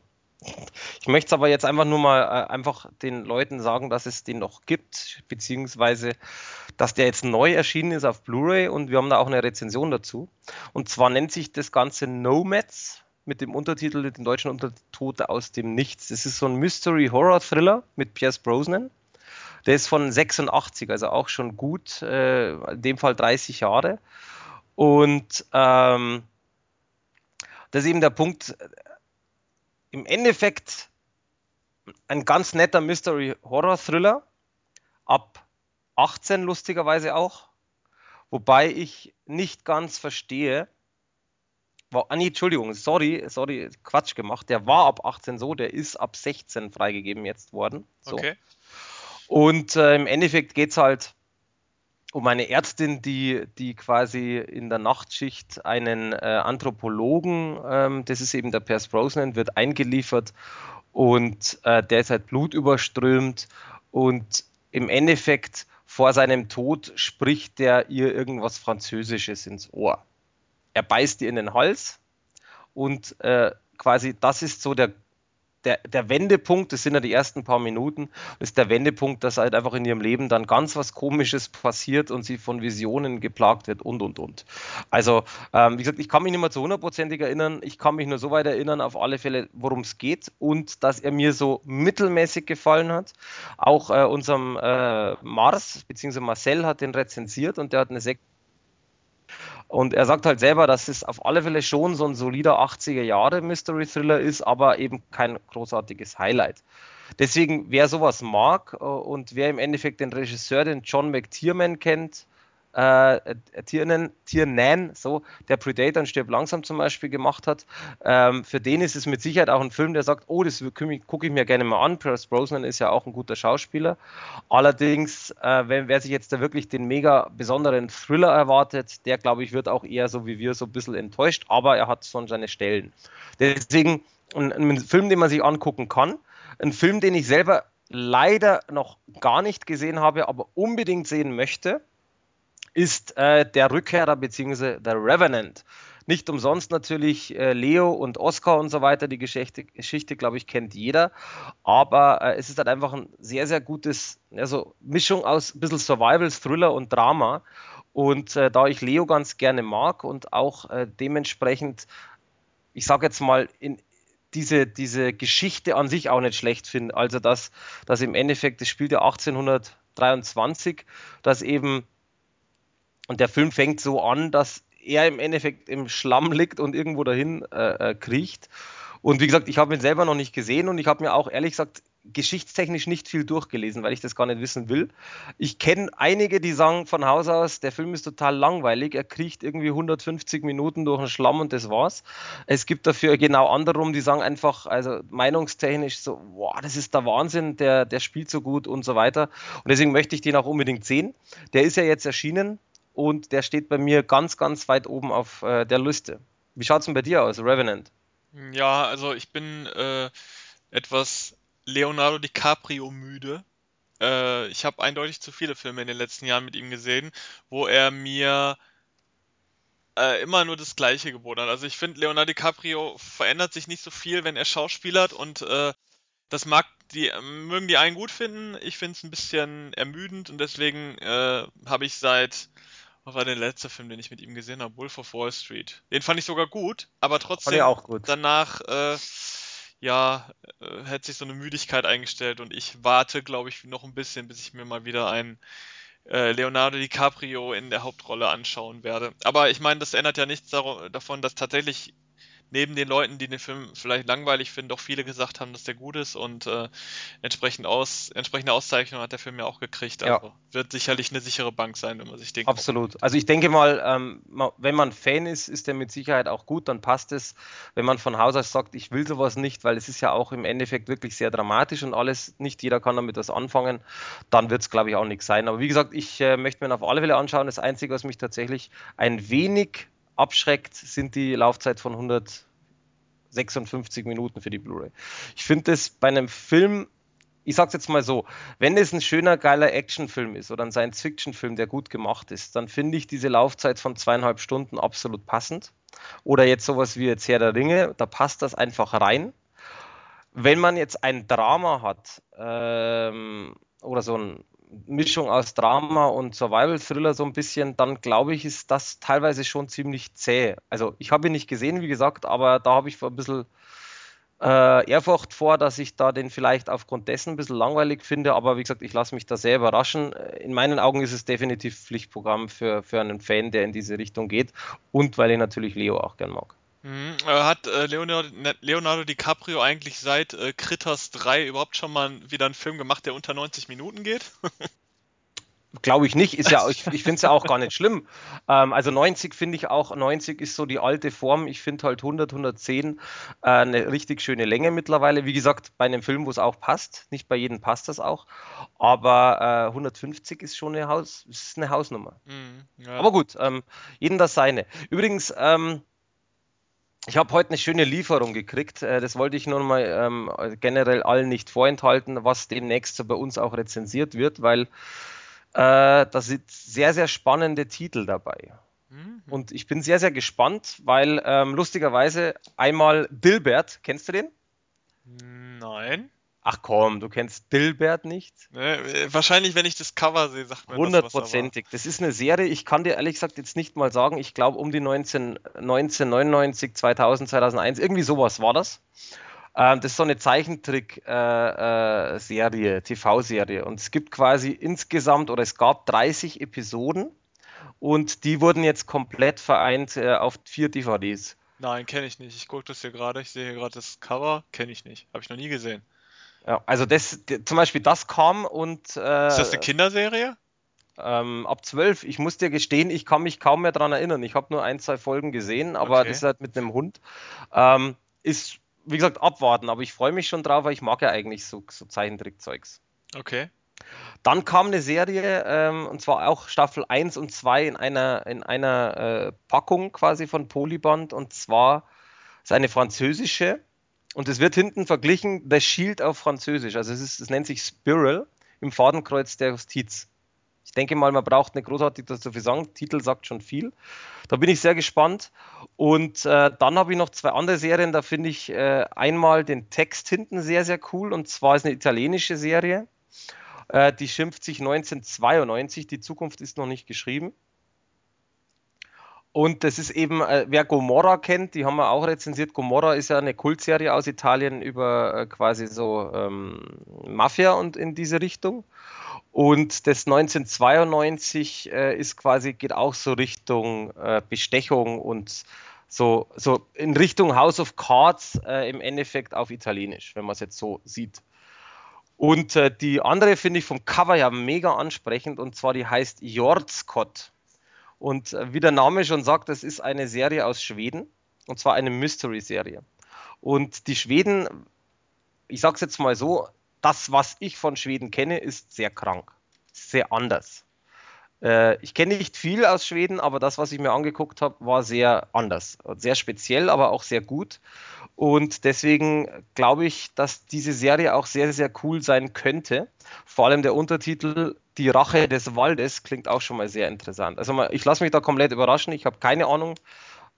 Ich möchte es aber jetzt einfach nur mal äh, einfach den Leuten sagen, dass es den noch gibt, beziehungsweise dass der jetzt neu erschienen ist auf Blu-ray und wir haben da auch eine Rezension dazu. Und zwar nennt sich das Ganze Nomads mit dem Untertitel, den deutschen Untertitel aus dem Nichts. Das ist so ein Mystery-Horror-Thriller mit Pierce Brosnan. Der ist von 86, also auch schon gut, äh, in dem Fall 30 Jahre. Und ähm, das ist eben der Punkt, im Endeffekt ein ganz netter Mystery-Horror-Thriller, ab 18 lustigerweise auch, wobei ich nicht ganz verstehe, war, ah nee, Entschuldigung, sorry, sorry, Quatsch gemacht. Der war ab 18 so, der ist ab 16 freigegeben jetzt worden. So. Okay. Und äh, im Endeffekt geht es halt um eine Ärztin, die, die quasi in der Nachtschicht einen äh, Anthropologen, ähm, das ist eben der Pierce Brosnan, wird eingeliefert und äh, der ist halt blutüberströmt und im Endeffekt vor seinem Tod spricht der ihr irgendwas Französisches ins Ohr er beißt dir in den Hals und äh, quasi das ist so der, der, der Wendepunkt, das sind ja die ersten paar Minuten, das ist der Wendepunkt, dass halt einfach in ihrem Leben dann ganz was Komisches passiert und sie von Visionen geplagt wird und und und. Also, ähm, wie gesagt, ich kann mich nicht mehr zu hundertprozentig erinnern, ich kann mich nur so weit erinnern, auf alle Fälle, worum es geht und dass er mir so mittelmäßig gefallen hat. Auch äh, unserem äh, Mars, beziehungsweise Marcel hat den rezensiert und der hat eine 6 und er sagt halt selber, dass es auf alle Fälle schon so ein solider 80er Jahre Mystery Thriller ist, aber eben kein großartiges Highlight. Deswegen, wer sowas mag äh, und wer im Endeffekt den Regisseur, den John McTiernan kennt, äh, Tiernan, Tiernan, so, der Predator und Stirb langsam zum Beispiel gemacht hat. Ähm, für den ist es mit Sicherheit auch ein Film, der sagt, oh, das gucke ich mir gerne mal an. Pierce Brosnan ist ja auch ein guter Schauspieler. Allerdings, äh, wenn, wer sich jetzt da wirklich den mega besonderen Thriller erwartet, der glaube ich wird auch eher so wie wir so ein bisschen enttäuscht, aber er hat schon seine Stellen. Deswegen ein, ein Film, den man sich angucken kann. Ein Film, den ich selber leider noch gar nicht gesehen habe, aber unbedingt sehen möchte ist äh, der Rückkehrer bzw. der Revenant. Nicht umsonst natürlich äh, Leo und Oscar und so weiter. Die Geschichte, Geschichte glaube ich, kennt jeder. Aber äh, es ist halt einfach ein sehr, sehr gutes, also Mischung aus ein bisschen Survival, Thriller und Drama. Und äh, da ich Leo ganz gerne mag und auch äh, dementsprechend, ich sage jetzt mal, in, diese, diese Geschichte an sich auch nicht schlecht finde. Also, dass, dass im Endeffekt, das spielt ja 1823, dass eben und der Film fängt so an, dass er im Endeffekt im Schlamm liegt und irgendwo dahin äh, äh, kriecht. Und wie gesagt, ich habe ihn selber noch nicht gesehen und ich habe mir auch ehrlich gesagt geschichtstechnisch nicht viel durchgelesen, weil ich das gar nicht wissen will. Ich kenne einige, die sagen von Haus aus, der Film ist total langweilig, er kriecht irgendwie 150 Minuten durch den Schlamm und das war's. Es gibt dafür genau andersrum, die sagen einfach, also meinungstechnisch so, boah, das ist der Wahnsinn, der, der spielt so gut und so weiter. Und deswegen möchte ich den auch unbedingt sehen. Der ist ja jetzt erschienen, und der steht bei mir ganz, ganz weit oben auf äh, der Liste. Wie schaut es denn bei dir aus, Revenant? Ja, also ich bin äh, etwas Leonardo DiCaprio müde. Äh, ich habe eindeutig zu viele Filme in den letzten Jahren mit ihm gesehen, wo er mir äh, immer nur das Gleiche geboten hat. Also ich finde, Leonardo DiCaprio verändert sich nicht so viel, wenn er schauspielert und äh, das mag die mögen die einen gut finden. Ich finde es ein bisschen ermüdend und deswegen äh, habe ich seit was war der letzte Film, den ich mit ihm gesehen habe? Wolf of Wall Street. Den fand ich sogar gut, aber trotzdem auch gut. danach äh, ja, äh, hat sich so eine Müdigkeit eingestellt und ich warte, glaube ich, noch ein bisschen, bis ich mir mal wieder einen äh, Leonardo DiCaprio in der Hauptrolle anschauen werde. Aber ich meine, das ändert ja nichts davon, dass tatsächlich neben den Leuten, die den Film vielleicht langweilig finden, doch viele gesagt haben, dass der gut ist und äh, entsprechend aus, entsprechende Auszeichnung hat der Film ja auch gekriegt. Also ja. wird sicherlich eine sichere Bank sein, wenn man sich denkt. Absolut. Also ich denke mal, ähm, wenn man Fan ist, ist der mit Sicherheit auch gut, dann passt es. Wenn man von Haus aus sagt, ich will sowas nicht, weil es ist ja auch im Endeffekt wirklich sehr dramatisch und alles, nicht jeder kann damit was anfangen, dann wird es, glaube ich, auch nichts sein. Aber wie gesagt, ich äh, möchte mir auf alle Fälle anschauen. Das Einzige, was mich tatsächlich ein wenig abschreckt, sind die Laufzeit von 156 Minuten für die Blu-ray. Ich finde das bei einem Film, ich sag's jetzt mal so, wenn es ein schöner, geiler Actionfilm ist oder ein Science-Fiction-Film, der gut gemacht ist, dann finde ich diese Laufzeit von zweieinhalb Stunden absolut passend. Oder jetzt sowas wie jetzt Herr der Ringe, da passt das einfach rein. Wenn man jetzt ein Drama hat ähm, oder so ein Mischung aus Drama und Survival-Thriller so ein bisschen, dann glaube ich, ist das teilweise schon ziemlich zäh. Also ich habe ihn nicht gesehen, wie gesagt, aber da habe ich ein bisschen äh, Ehrfurcht vor, dass ich da den vielleicht aufgrund dessen ein bisschen langweilig finde, aber wie gesagt, ich lasse mich da sehr überraschen. In meinen Augen ist es definitiv Pflichtprogramm für, für einen Fan, der in diese Richtung geht und weil ich natürlich Leo auch gern mag. Mhm. Hat äh, Leonardo, ne, Leonardo, DiCaprio eigentlich seit äh, Critters 3 überhaupt schon mal wieder einen Film gemacht, der unter 90 Minuten geht? Glaube ich nicht, ist ja, ich, ich finde es ja auch gar nicht schlimm. Ähm, also 90 finde ich auch, 90 ist so die alte Form. Ich finde halt 100, 110 äh, eine richtig schöne Länge mittlerweile. Wie gesagt, bei einem Film, wo es auch passt. Nicht bei jedem passt das auch. Aber äh, 150 ist schon eine, Haus, ist eine Hausnummer. Mhm, ja. Aber gut, ähm, jeden das seine. Übrigens, ähm, ich habe heute eine schöne Lieferung gekriegt. Äh, das wollte ich nur mal ähm, generell allen nicht vorenthalten, was demnächst so bei uns auch rezensiert wird, weil äh, da sind sehr, sehr spannende Titel dabei. Mhm. Und ich bin sehr, sehr gespannt, weil ähm, lustigerweise einmal Dilbert, kennst du den? Nein. Ach komm, du kennst Dilbert nicht? Ne, wahrscheinlich, wenn ich das Cover sehe, sagt man Hundertprozentig. Das, das ist eine Serie, ich kann dir ehrlich gesagt jetzt nicht mal sagen, ich glaube um die 19, 1999, 2000, 2001, irgendwie sowas war das. Ähm, das ist so eine Zeichentrick-Serie, äh, äh, TV-Serie. Und es gibt quasi insgesamt, oder es gab 30 Episoden und die wurden jetzt komplett vereint äh, auf vier DVDs. Nein, kenne ich nicht. Ich gucke das hier gerade. Ich sehe hier gerade das Cover. Kenne ich nicht. Habe ich noch nie gesehen. Ja, also das, zum Beispiel das kam und. Äh, ist das eine Kinderserie? Ähm, ab zwölf. Ich muss dir gestehen, ich kann mich kaum mehr daran erinnern. Ich habe nur ein, zwei Folgen gesehen, aber okay. das ist halt mit einem Hund. Ähm, ist, wie gesagt, abwarten, aber ich freue mich schon drauf, weil ich mag ja eigentlich so, so Zeichentrickzeugs. Okay. Dann kam eine Serie, ähm, und zwar auch Staffel 1 und 2 in einer, in einer äh, Packung quasi von Polyband, und zwar ist eine französische und es wird hinten verglichen, The Shield auf Französisch. Also es, ist, es nennt sich Spiral im Fadenkreuz der Justiz. Ich denke mal, man braucht nicht großartig dazu. Titel sagt schon viel. Da bin ich sehr gespannt. Und äh, dann habe ich noch zwei andere Serien. Da finde ich äh, einmal den Text hinten sehr, sehr cool. Und zwar ist eine italienische Serie. Äh, die schimpft sich 1992. Die Zukunft ist noch nicht geschrieben. Und das ist eben, äh, wer Gomorra kennt, die haben wir auch rezensiert. Gomorra ist ja eine Kultserie aus Italien über äh, quasi so ähm, Mafia und in diese Richtung. Und das 1992 äh, ist quasi, geht auch so Richtung äh, Bestechung und so, so in Richtung House of Cards äh, im Endeffekt auf Italienisch, wenn man es jetzt so sieht. Und äh, die andere finde ich vom Cover ja mega ansprechend und zwar die heißt Jordskott. Und äh, wie der Name schon sagt, das ist eine Serie aus Schweden. Und zwar eine Mystery-Serie. Und die Schweden, ich sage es jetzt mal so, das, was ich von Schweden kenne, ist sehr krank. Sehr anders. Äh, ich kenne nicht viel aus Schweden, aber das, was ich mir angeguckt habe, war sehr anders. Sehr speziell, aber auch sehr gut. Und deswegen glaube ich, dass diese Serie auch sehr, sehr cool sein könnte. Vor allem der Untertitel Die Rache des Waldes klingt auch schon mal sehr interessant. Also ich lasse mich da komplett überraschen. Ich habe keine Ahnung,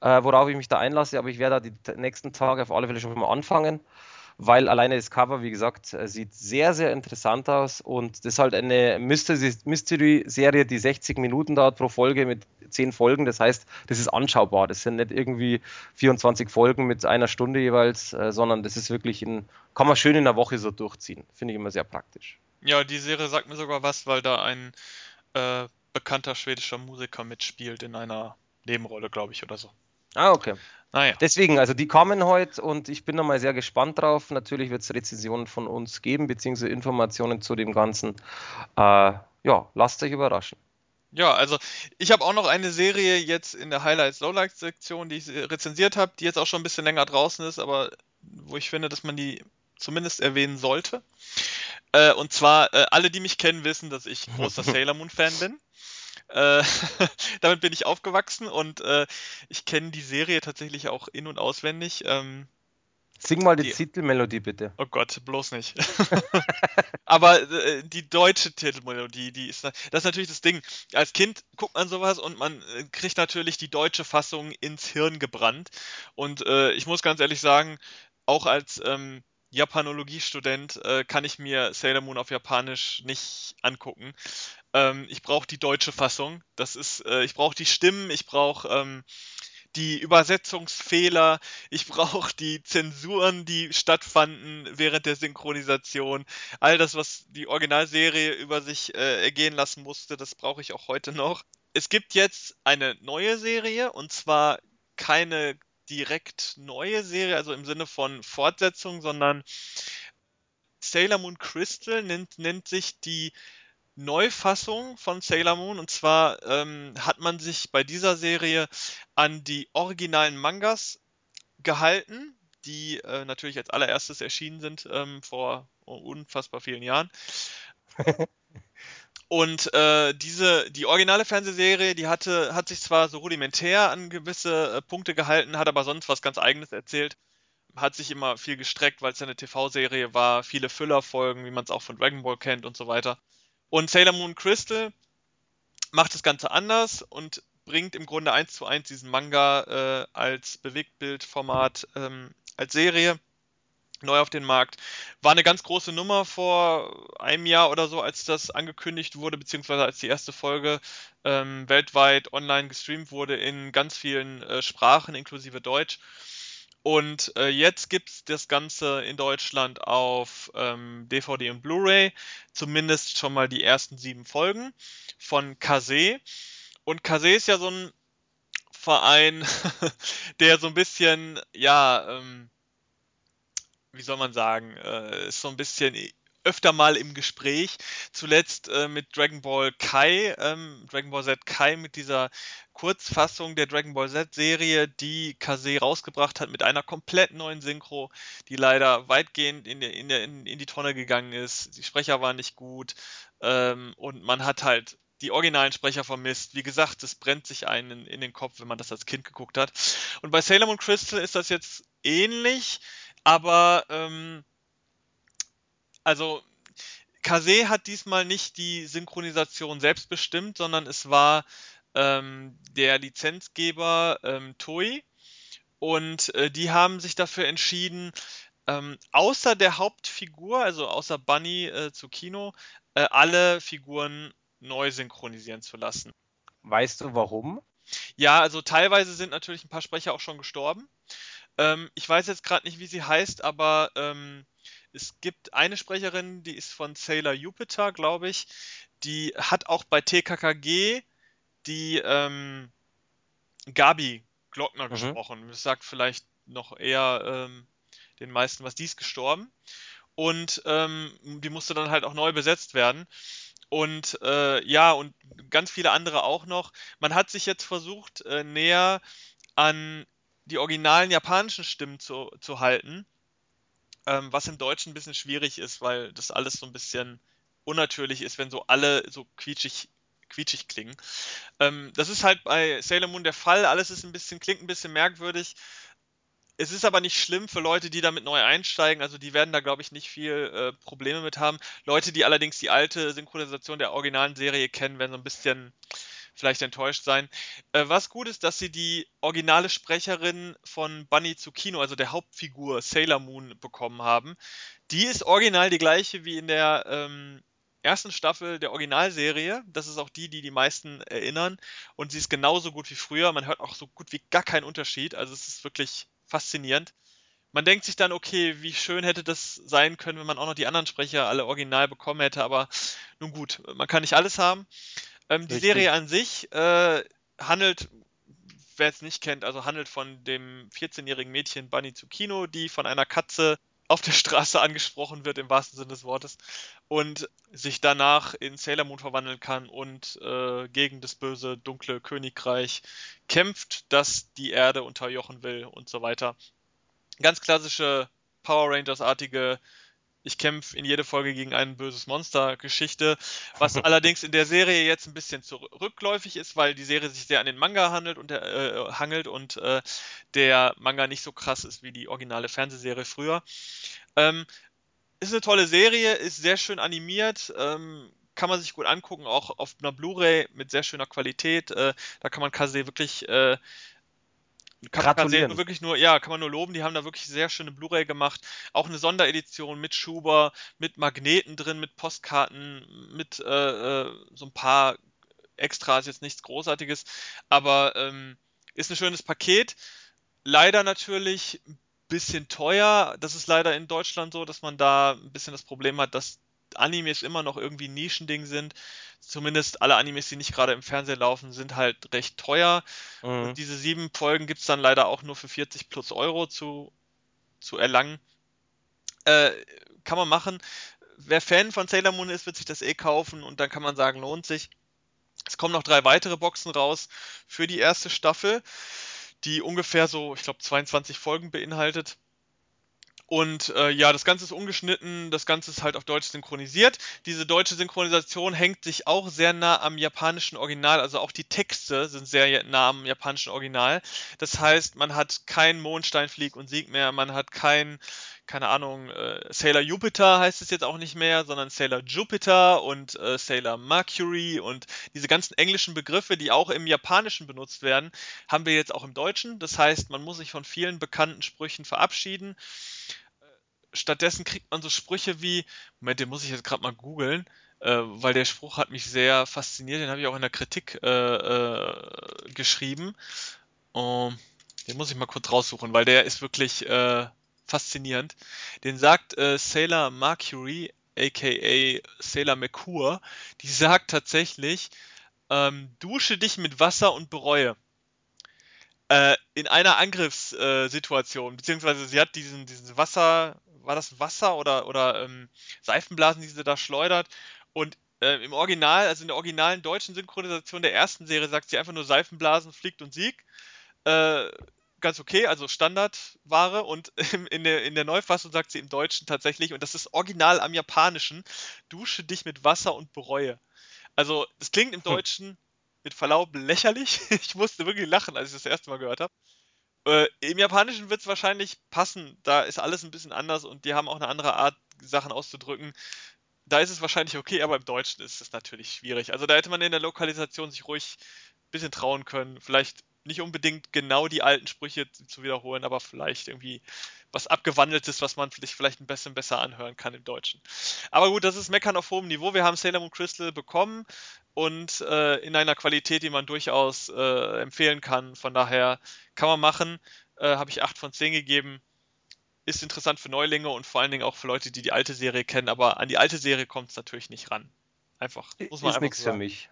äh, worauf ich mich da einlasse, aber ich werde da die nächsten Tage auf alle Fälle schon mal anfangen weil alleine das Cover, wie gesagt, äh, sieht sehr, sehr interessant aus und das ist halt eine Mystery-Serie, die 60 Minuten dauert pro Folge mit 10 Folgen. Das heißt, das ist anschaubar. Das sind nicht irgendwie 24 Folgen mit einer Stunde jeweils, äh, sondern das ist wirklich in, kann man schön in einer Woche so durchziehen. Finde ich immer sehr praktisch. Ja, die Serie sagt mir sogar was, weil da ein äh, bekannter schwedischer Musiker mitspielt in einer Nebenrolle, glaube ich, oder so. Ah, okay. Naja. Deswegen, also die kommen heute und ich bin nochmal sehr gespannt drauf. Natürlich wird es Rezensionen von uns geben, beziehungsweise Informationen zu dem Ganzen. Äh, ja, lasst euch überraschen. Ja, also ich habe auch noch eine Serie jetzt in der Highlights Lowlights Sektion, die ich rezensiert habe, die jetzt auch schon ein bisschen länger draußen ist, aber wo ich finde, dass man die zumindest erwähnen sollte. Äh, und zwar, äh, alle, die mich kennen, wissen, dass ich großer Sailor Moon Fan bin. Äh, damit bin ich aufgewachsen und äh, ich kenne die Serie tatsächlich auch in- und auswendig. Ähm, Sing mal die, die, Titelmelodie bitte. Oh Gott, bloß nicht. Aber äh, die deutsche Titelmelodie, die ist, das ist natürlich das Ding. Als Kind guckt man sowas und man äh, kriegt natürlich die deutsche Fassung ins Hirn gebrannt. Und äh, ich muss ganz ehrlich sagen, auch als ähm, Japanologie-Student äh, kann ich mir Sailor Moon auf Japanisch nicht angucken. Ähm, ich brauche die deutsche Fassung. Das ist, äh, ich brauche die Stimmen, ich brauche ähm, die Übersetzungsfehler, ich brauche die Zensuren, die stattfanden während der Synchronisation. All das, was die Originalserie über sich äh, ergehen lassen musste, das brauche ich auch heute noch. Es gibt jetzt eine neue Serie und zwar keine direkt neue Serie, also im Sinne von Fortsetzung, sondern Sailor Moon Crystal nennt, nennt sich die Neufassung von Sailor Moon. Und zwar ähm, hat man sich bei dieser Serie an die originalen Mangas gehalten, die äh, natürlich als allererstes erschienen sind ähm, vor unfassbar vielen Jahren. Und äh, diese, die originale Fernsehserie, die hatte, hat sich zwar so rudimentär an gewisse äh, Punkte gehalten, hat aber sonst was ganz eigenes erzählt. Hat sich immer viel gestreckt, weil es ja eine TV-Serie war, viele Füllerfolgen, wie man es auch von Dragon Ball kennt und so weiter. Und Sailor Moon Crystal macht das Ganze anders und bringt im Grunde eins zu eins diesen Manga äh, als Bewegtbildformat ähm, als Serie neu auf den Markt. War eine ganz große Nummer vor einem Jahr oder so, als das angekündigt wurde, beziehungsweise als die erste Folge ähm, weltweit online gestreamt wurde in ganz vielen äh, Sprachen, inklusive Deutsch. Und äh, jetzt gibt es das Ganze in Deutschland auf ähm, DVD und Blu-ray, zumindest schon mal die ersten sieben Folgen von Kase. Und Kase ist ja so ein Verein, der so ein bisschen, ja, ähm, wie soll man sagen, äh, ist so ein bisschen öfter mal im Gespräch. Zuletzt äh, mit Dragon Ball Kai, ähm, Dragon Ball Z Kai mit dieser Kurzfassung der Dragon Ball Z Serie, die Kase rausgebracht hat mit einer komplett neuen Synchro, die leider weitgehend in, der, in, der, in, in die Tonne gegangen ist. Die Sprecher waren nicht gut ähm, und man hat halt die originalen Sprecher vermisst. Wie gesagt, es brennt sich einen in den Kopf, wenn man das als Kind geguckt hat. Und bei Sailor Moon Crystal ist das jetzt ähnlich, aber ähm, also Kase hat diesmal nicht die Synchronisation selbst bestimmt, sondern es war ähm, der Lizenzgeber ähm, Toei und äh, die haben sich dafür entschieden, ähm, außer der Hauptfigur, also außer Bunny äh, zu Kino, äh, alle Figuren neu synchronisieren zu lassen. Weißt du warum? Ja, also teilweise sind natürlich ein paar Sprecher auch schon gestorben. Ähm, ich weiß jetzt gerade nicht, wie sie heißt, aber ähm, es gibt eine Sprecherin, die ist von Sailor Jupiter, glaube ich. Die hat auch bei TKKG die ähm, Gabi Glockner mhm. gesprochen. Das sagt vielleicht noch eher ähm, den meisten was. Die ist gestorben. Und ähm, die musste dann halt auch neu besetzt werden. Und äh, ja, und ganz viele andere auch noch. Man hat sich jetzt versucht, äh, näher an die originalen japanischen Stimmen zu, zu halten ähm, was im Deutschen ein bisschen schwierig ist, weil das alles so ein bisschen unnatürlich ist, wenn so alle so quietschig, quietschig klingen. Ähm, das ist halt bei Sailor Moon der Fall. Alles ist ein bisschen, klingt ein bisschen merkwürdig. Es ist aber nicht schlimm für Leute, die damit neu einsteigen. Also die werden da, glaube ich, nicht viel äh, Probleme mit haben. Leute, die allerdings die alte Synchronisation der originalen Serie kennen, werden so ein bisschen vielleicht enttäuscht sein. Äh, was gut ist, dass sie die originale Sprecherin von Bunny zu Kino, also der Hauptfigur Sailor Moon, bekommen haben. Die ist original die gleiche wie in der ähm, ersten Staffel der Originalserie. Das ist auch die, die die meisten erinnern. Und sie ist genauso gut wie früher. Man hört auch so gut wie gar keinen Unterschied. Also es ist wirklich faszinierend. Man denkt sich dann, okay, wie schön hätte das sein können, wenn man auch noch die anderen Sprecher alle original bekommen hätte. Aber nun gut, man kann nicht alles haben. Ähm, die Serie an sich äh, handelt, wer es nicht kennt, also handelt von dem 14-jährigen Mädchen Bunny Zucchino, die von einer Katze auf der Straße angesprochen wird, im wahrsten Sinne des Wortes, und sich danach in Sailor Moon verwandeln kann und äh, gegen das böse, dunkle Königreich kämpft, das die Erde unterjochen will und so weiter. Ganz klassische Power Rangers-artige ich kämpfe in jede Folge gegen ein böses Monster Geschichte, was allerdings in der Serie jetzt ein bisschen zurückläufig ist, weil die Serie sich sehr an den Manga handelt und äh, hangelt und äh, der Manga nicht so krass ist wie die originale Fernsehserie früher. Ähm, ist eine tolle Serie, ist sehr schön animiert, ähm, kann man sich gut angucken, auch auf einer Blu-ray mit sehr schöner Qualität. Äh, da kann man Kase wirklich äh, kann. Man wirklich nur, ja, kann man nur loben. Die haben da wirklich sehr schöne Blu-ray gemacht. Auch eine Sonderedition mit Schuber, mit Magneten drin, mit Postkarten, mit äh, äh, so ein paar Extras, jetzt nichts Großartiges. Aber ähm, ist ein schönes Paket. Leider natürlich ein bisschen teuer. Das ist leider in Deutschland so, dass man da ein bisschen das Problem hat, dass Animes immer noch irgendwie ein Nischending sind. Zumindest alle Animes, die nicht gerade im Fernsehen laufen, sind halt recht teuer. Mhm. Und diese sieben Folgen gibt es dann leider auch nur für 40 plus Euro zu, zu erlangen. Äh, kann man machen. Wer Fan von Sailor Moon ist, wird sich das eh kaufen und dann kann man sagen, lohnt sich. Es kommen noch drei weitere Boxen raus für die erste Staffel, die ungefähr so, ich glaube, 22 Folgen beinhaltet. Und äh, ja, das Ganze ist ungeschnitten, das Ganze ist halt auf Deutsch synchronisiert. Diese deutsche Synchronisation hängt sich auch sehr nah am japanischen Original, also auch die Texte sind sehr nah am japanischen Original. Das heißt, man hat kein Mondstein, Flieg und Sieg mehr, man hat kein, keine Ahnung, äh, Sailor Jupiter heißt es jetzt auch nicht mehr, sondern Sailor Jupiter und äh, Sailor Mercury und diese ganzen englischen Begriffe, die auch im Japanischen benutzt werden, haben wir jetzt auch im Deutschen. Das heißt, man muss sich von vielen bekannten Sprüchen verabschieden stattdessen kriegt man so Sprüche wie, Moment, den muss ich jetzt gerade mal googeln, äh, weil der Spruch hat mich sehr fasziniert, den habe ich auch in der Kritik äh, äh, geschrieben. Um, den muss ich mal kurz raussuchen, weil der ist wirklich äh, faszinierend. Den sagt äh, Sailor Mercury, aka Sailor Mercure, die sagt tatsächlich, ähm, dusche dich mit Wasser und bereue. Äh, in einer Angriffssituation, beziehungsweise sie hat diesen, diesen Wasser, war das Wasser oder, oder ähm, Seifenblasen, die sie da schleudert. Und äh, im Original, also in der originalen deutschen Synchronisation der ersten Serie, sagt sie einfach nur Seifenblasen, fliegt und Sieg. Äh, ganz okay, also Standardware. Und in der, in der Neufassung sagt sie im Deutschen tatsächlich, und das ist original am Japanischen, dusche dich mit Wasser und bereue. Also, das klingt im hm. Deutschen. Mit Verlaub lächerlich. Ich musste wirklich lachen, als ich das erste Mal gehört habe. Äh, Im Japanischen wird es wahrscheinlich passen. Da ist alles ein bisschen anders und die haben auch eine andere Art, Sachen auszudrücken. Da ist es wahrscheinlich okay, aber im Deutschen ist es natürlich schwierig. Also da hätte man in der Lokalisation sich ruhig ein bisschen trauen können. Vielleicht nicht unbedingt genau die alten Sprüche zu wiederholen, aber vielleicht irgendwie was abgewandeltes, was man sich vielleicht ein bisschen besser anhören kann im Deutschen. Aber gut, das ist Meckern auf hohem Niveau. Wir haben Sailor Moon Crystal bekommen und äh, in einer Qualität, die man durchaus äh, empfehlen kann. Von daher kann man machen. Äh, Habe ich 8 von 10 gegeben. Ist interessant für Neulinge und vor allen Dingen auch für Leute, die die alte Serie kennen. Aber an die alte Serie kommt es natürlich nicht ran. Einfach. Muss man ist nichts für mich.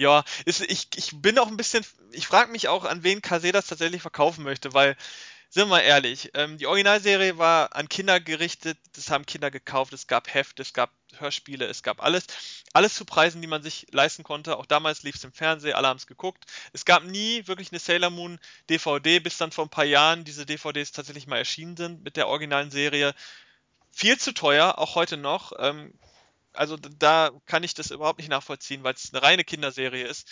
Ja, ist, ich, ich bin auch ein bisschen, ich frage mich auch, an wen Kase das tatsächlich verkaufen möchte, weil sind wir mal ehrlich, ähm, die Originalserie war an Kinder gerichtet, das haben Kinder gekauft, es gab Heft, es gab Hörspiele, es gab alles. Alles zu Preisen, die man sich leisten konnte. Auch damals lief es im Fernsehen, alle haben es geguckt. Es gab nie wirklich eine Sailor Moon DVD, bis dann vor ein paar Jahren diese DVDs tatsächlich mal erschienen sind mit der originalen Serie. Viel zu teuer, auch heute noch. Ähm, also da kann ich das überhaupt nicht nachvollziehen, weil es eine reine Kinderserie ist.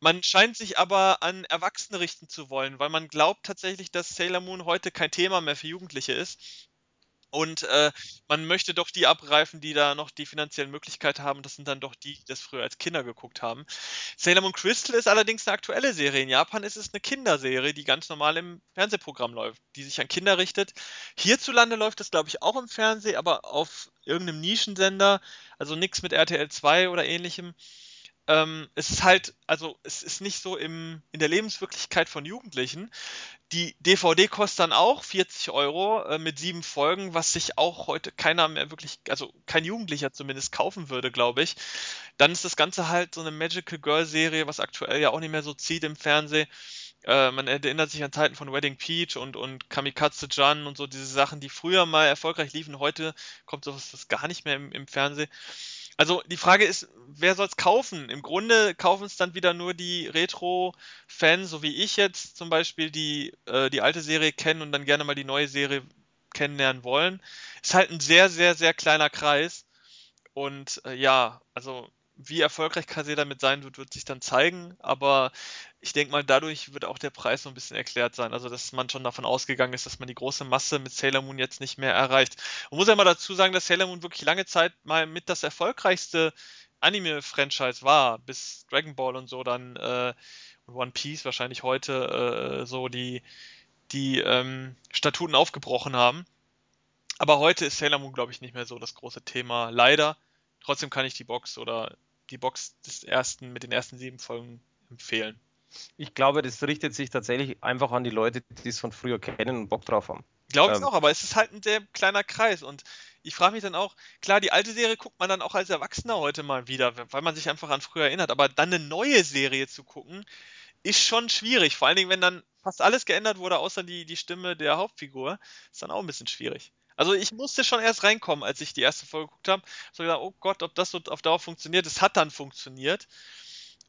Man scheint sich aber an Erwachsene richten zu wollen, weil man glaubt tatsächlich, dass Sailor Moon heute kein Thema mehr für Jugendliche ist. Und äh, man möchte doch die abgreifen, die da noch die finanziellen Möglichkeiten haben. Das sind dann doch die, die das früher als Kinder geguckt haben. Sailor Moon Crystal ist allerdings eine aktuelle Serie. In Japan ist es eine Kinderserie, die ganz normal im Fernsehprogramm läuft, die sich an Kinder richtet. Hierzulande läuft das, glaube ich, auch im Fernsehen, aber auf irgendeinem Nischensender. Also nichts mit RTL 2 oder ähnlichem. Ähm, es ist halt, also es ist nicht so im, in der Lebenswirklichkeit von Jugendlichen. Die DVD kostet dann auch 40 Euro äh, mit sieben Folgen, was sich auch heute keiner mehr wirklich, also kein Jugendlicher zumindest kaufen würde, glaube ich. Dann ist das Ganze halt so eine Magical Girl Serie, was aktuell ja auch nicht mehr so zieht im Fernsehen. Äh, man erinnert sich an Zeiten von Wedding Peach und, und Kamikaze Jan und so diese Sachen, die früher mal erfolgreich liefen. Heute kommt sowas gar nicht mehr im, im Fernsehen. Also die Frage ist, wer soll es kaufen? Im Grunde kaufen es dann wieder nur die Retro-Fans, so wie ich jetzt zum Beispiel, die äh, die alte Serie kennen und dann gerne mal die neue Serie kennenlernen wollen. Ist halt ein sehr, sehr, sehr kleiner Kreis. Und äh, ja, also wie erfolgreich Kase damit sein wird, wird sich dann zeigen. Aber ich denke mal, dadurch wird auch der Preis so ein bisschen erklärt sein. Also, dass man schon davon ausgegangen ist, dass man die große Masse mit Sailor Moon jetzt nicht mehr erreicht. Man muss ja mal dazu sagen, dass Sailor Moon wirklich lange Zeit mal mit das erfolgreichste Anime-Franchise war, bis Dragon Ball und so dann äh, One Piece wahrscheinlich heute äh, so die, die ähm, Statuten aufgebrochen haben. Aber heute ist Sailor Moon, glaube ich, nicht mehr so das große Thema. Leider. Trotzdem kann ich die Box oder die Box des ersten mit den ersten sieben Folgen empfehlen. Ich glaube, das richtet sich tatsächlich einfach an die Leute, die es von früher kennen und Bock drauf haben. Glaube ich ähm. auch, aber es ist halt ein sehr kleiner Kreis und ich frage mich dann auch, klar, die alte Serie guckt man dann auch als Erwachsener heute mal wieder, weil man sich einfach an früher erinnert, aber dann eine neue Serie zu gucken, ist schon schwierig. Vor allen Dingen, wenn dann fast alles geändert wurde, außer die, die Stimme der Hauptfigur, ist dann auch ein bisschen schwierig. Also ich musste schon erst reinkommen, als ich die erste Folge geguckt habe. So gedacht, oh Gott, ob das so auf Dauer funktioniert. Es hat dann funktioniert.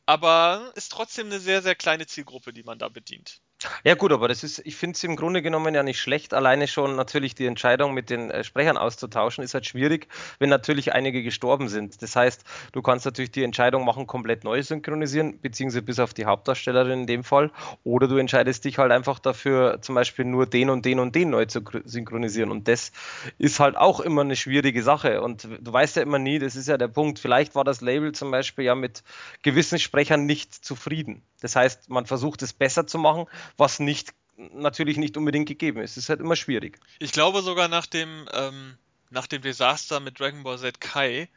Aber ist trotzdem eine sehr, sehr kleine Zielgruppe, die man da bedient. Ja gut, aber das ist, ich finde es im Grunde genommen ja nicht schlecht. Alleine schon natürlich die Entscheidung mit den äh, Sprechern auszutauschen ist halt schwierig, wenn natürlich einige gestorben sind. Das heißt, du kannst natürlich die Entscheidung machen, komplett neu synchronisieren, beziehungsweise bis auf die Hauptdarstellerin in dem Fall. Oder du entscheidest dich halt einfach dafür, zum Beispiel nur den und den und den neu zu synchronisieren. Und das ist halt auch immer eine schwierige Sache. Und du weißt ja immer nie, das ist ja der Punkt. Vielleicht war das Label zum Beispiel ja mit gewissen Sprechern nicht zufrieden. Das heißt, man versucht es besser zu machen, was nicht natürlich nicht unbedingt gegeben ist. Es ist halt immer schwierig. Ich glaube sogar nach dem, ähm, nach dem Desaster mit Dragon Ball Z Kai,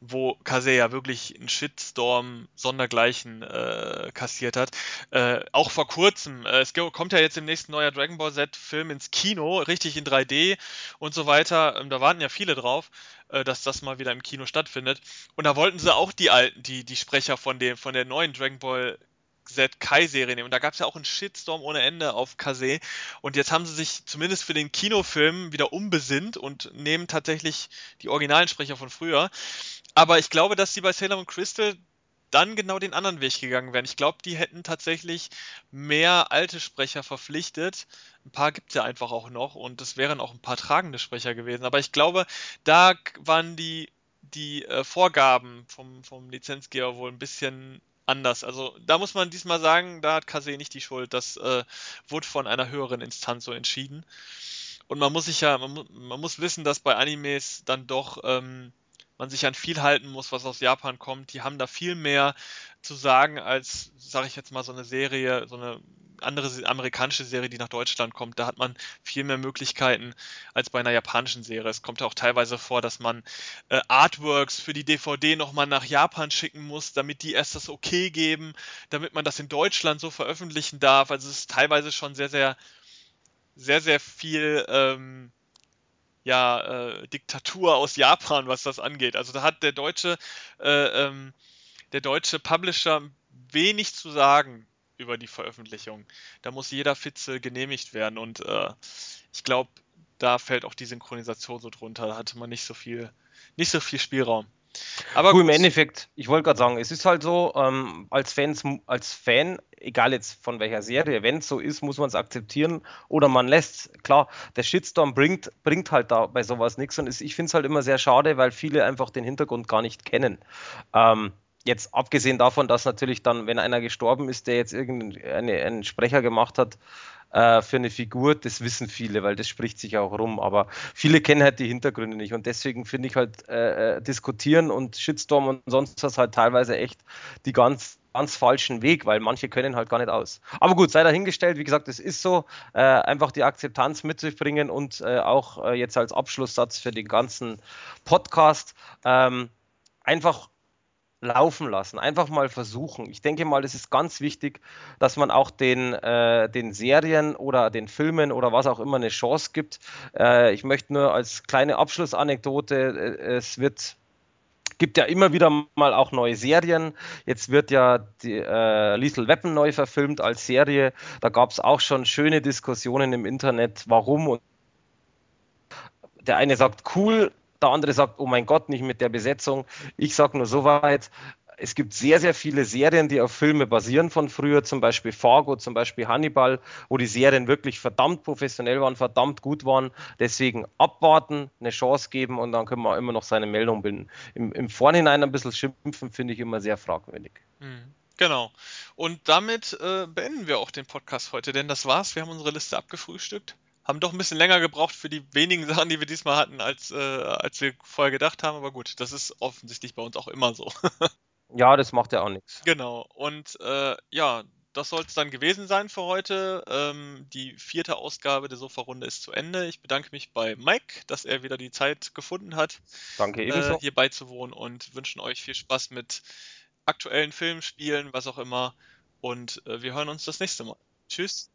wo Kase ja wirklich einen Shitstorm sondergleichen äh, kassiert hat. Äh, auch vor kurzem, äh, es kommt ja jetzt im nächsten neuer Dragon Ball Z-Film ins Kino, richtig in 3D und so weiter. Ähm, da warten ja viele drauf, äh, dass das mal wieder im Kino stattfindet. Und da wollten sie auch die alten, die, die Sprecher von dem, von der neuen Dragon Ball Z-Kai-Serie nehmen. Und da gab es ja auch einen Shitstorm ohne Ende auf Kase. Und jetzt haben sie sich zumindest für den Kinofilm wieder umbesinnt und nehmen tatsächlich die originalen Sprecher von früher. Aber ich glaube, dass sie bei Sailor Moon Crystal dann genau den anderen Weg gegangen wären. Ich glaube, die hätten tatsächlich mehr alte Sprecher verpflichtet. Ein paar gibt es ja einfach auch noch und es wären auch ein paar tragende Sprecher gewesen. Aber ich glaube, da waren die, die äh, Vorgaben vom, vom Lizenzgeber wohl ein bisschen anders. Also da muss man diesmal sagen, da hat Kase nicht die Schuld. Das äh, wurde von einer höheren Instanz so entschieden. Und man muss sich ja, man, man muss wissen, dass bei Animes dann doch ähm, man sich an viel halten muss, was aus Japan kommt. Die haben da viel mehr zu sagen als, sage ich jetzt mal, so eine Serie, so eine andere amerikanische Serie, die nach Deutschland kommt, da hat man viel mehr Möglichkeiten als bei einer japanischen Serie. Es kommt ja auch teilweise vor, dass man äh, Artworks für die DVD nochmal nach Japan schicken muss, damit die erst das Okay geben, damit man das in Deutschland so veröffentlichen darf. Also es ist teilweise schon sehr, sehr, sehr, sehr viel ähm, ja, äh, Diktatur aus Japan, was das angeht. Also da hat der deutsche, äh, ähm, der deutsche Publisher wenig zu sagen über die Veröffentlichung. Da muss jeder Fitze genehmigt werden und äh, ich glaube, da fällt auch die Synchronisation so drunter. Da hatte man nicht so viel, nicht so viel Spielraum. Aber gut, im Endeffekt, ich wollte gerade sagen, es ist halt so, ähm, als, Fans, als Fan, egal jetzt von welcher Serie, wenn es so ist, muss man es akzeptieren oder man lässt Klar, der Shitstorm bringt, bringt halt da bei sowas nichts und ich finde es halt immer sehr schade, weil viele einfach den Hintergrund gar nicht kennen. Ähm, jetzt abgesehen davon, dass natürlich dann, wenn einer gestorben ist, der jetzt irgendeinen Sprecher gemacht hat äh, für eine Figur, das wissen viele, weil das spricht sich auch rum. Aber viele kennen halt die Hintergründe nicht und deswegen finde ich halt äh, äh, diskutieren und Shitstorm und sonst was halt teilweise echt die ganz ganz falschen Weg, weil manche können halt gar nicht aus. Aber gut, sei dahingestellt, wie gesagt, es ist so, äh, einfach die Akzeptanz mit sich bringen und äh, auch äh, jetzt als Abschlusssatz für den ganzen Podcast ähm, einfach laufen lassen, einfach mal versuchen. Ich denke mal, es ist ganz wichtig, dass man auch den, äh, den Serien oder den Filmen oder was auch immer eine Chance gibt. Äh, ich möchte nur als kleine Abschlussanekdote, äh, es wird gibt ja immer wieder mal auch neue Serien. Jetzt wird ja die äh, Lethal Weapon neu verfilmt als Serie. Da gab es auch schon schöne Diskussionen im Internet, warum. Und der eine sagt cool, der andere sagt, oh mein Gott, nicht mit der Besetzung. Ich sage nur so weit, es gibt sehr, sehr viele Serien, die auf Filme basieren von früher, zum Beispiel Fargo, zum Beispiel Hannibal, wo die Serien wirklich verdammt professionell waren, verdammt gut waren. Deswegen abwarten, eine Chance geben und dann können wir immer noch seine Meldung bilden. Im, im Vorhinein ein bisschen schimpfen finde ich immer sehr fragwürdig. Mhm. Genau. Und damit äh, beenden wir auch den Podcast heute, denn das war's. Wir haben unsere Liste abgefrühstückt haben doch ein bisschen länger gebraucht für die wenigen Sachen, die wir diesmal hatten, als, äh, als wir vorher gedacht haben. Aber gut, das ist offensichtlich bei uns auch immer so. ja, das macht ja auch nichts. Genau. Und äh, ja, das soll es dann gewesen sein für heute. Ähm, die vierte Ausgabe der Sofa-Runde ist zu Ende. Ich bedanke mich bei Mike, dass er wieder die Zeit gefunden hat, Danke ebenso. Äh, hier beizuwohnen und wünschen euch viel Spaß mit aktuellen Filmen, Spielen, was auch immer. Und äh, wir hören uns das nächste Mal. Tschüss.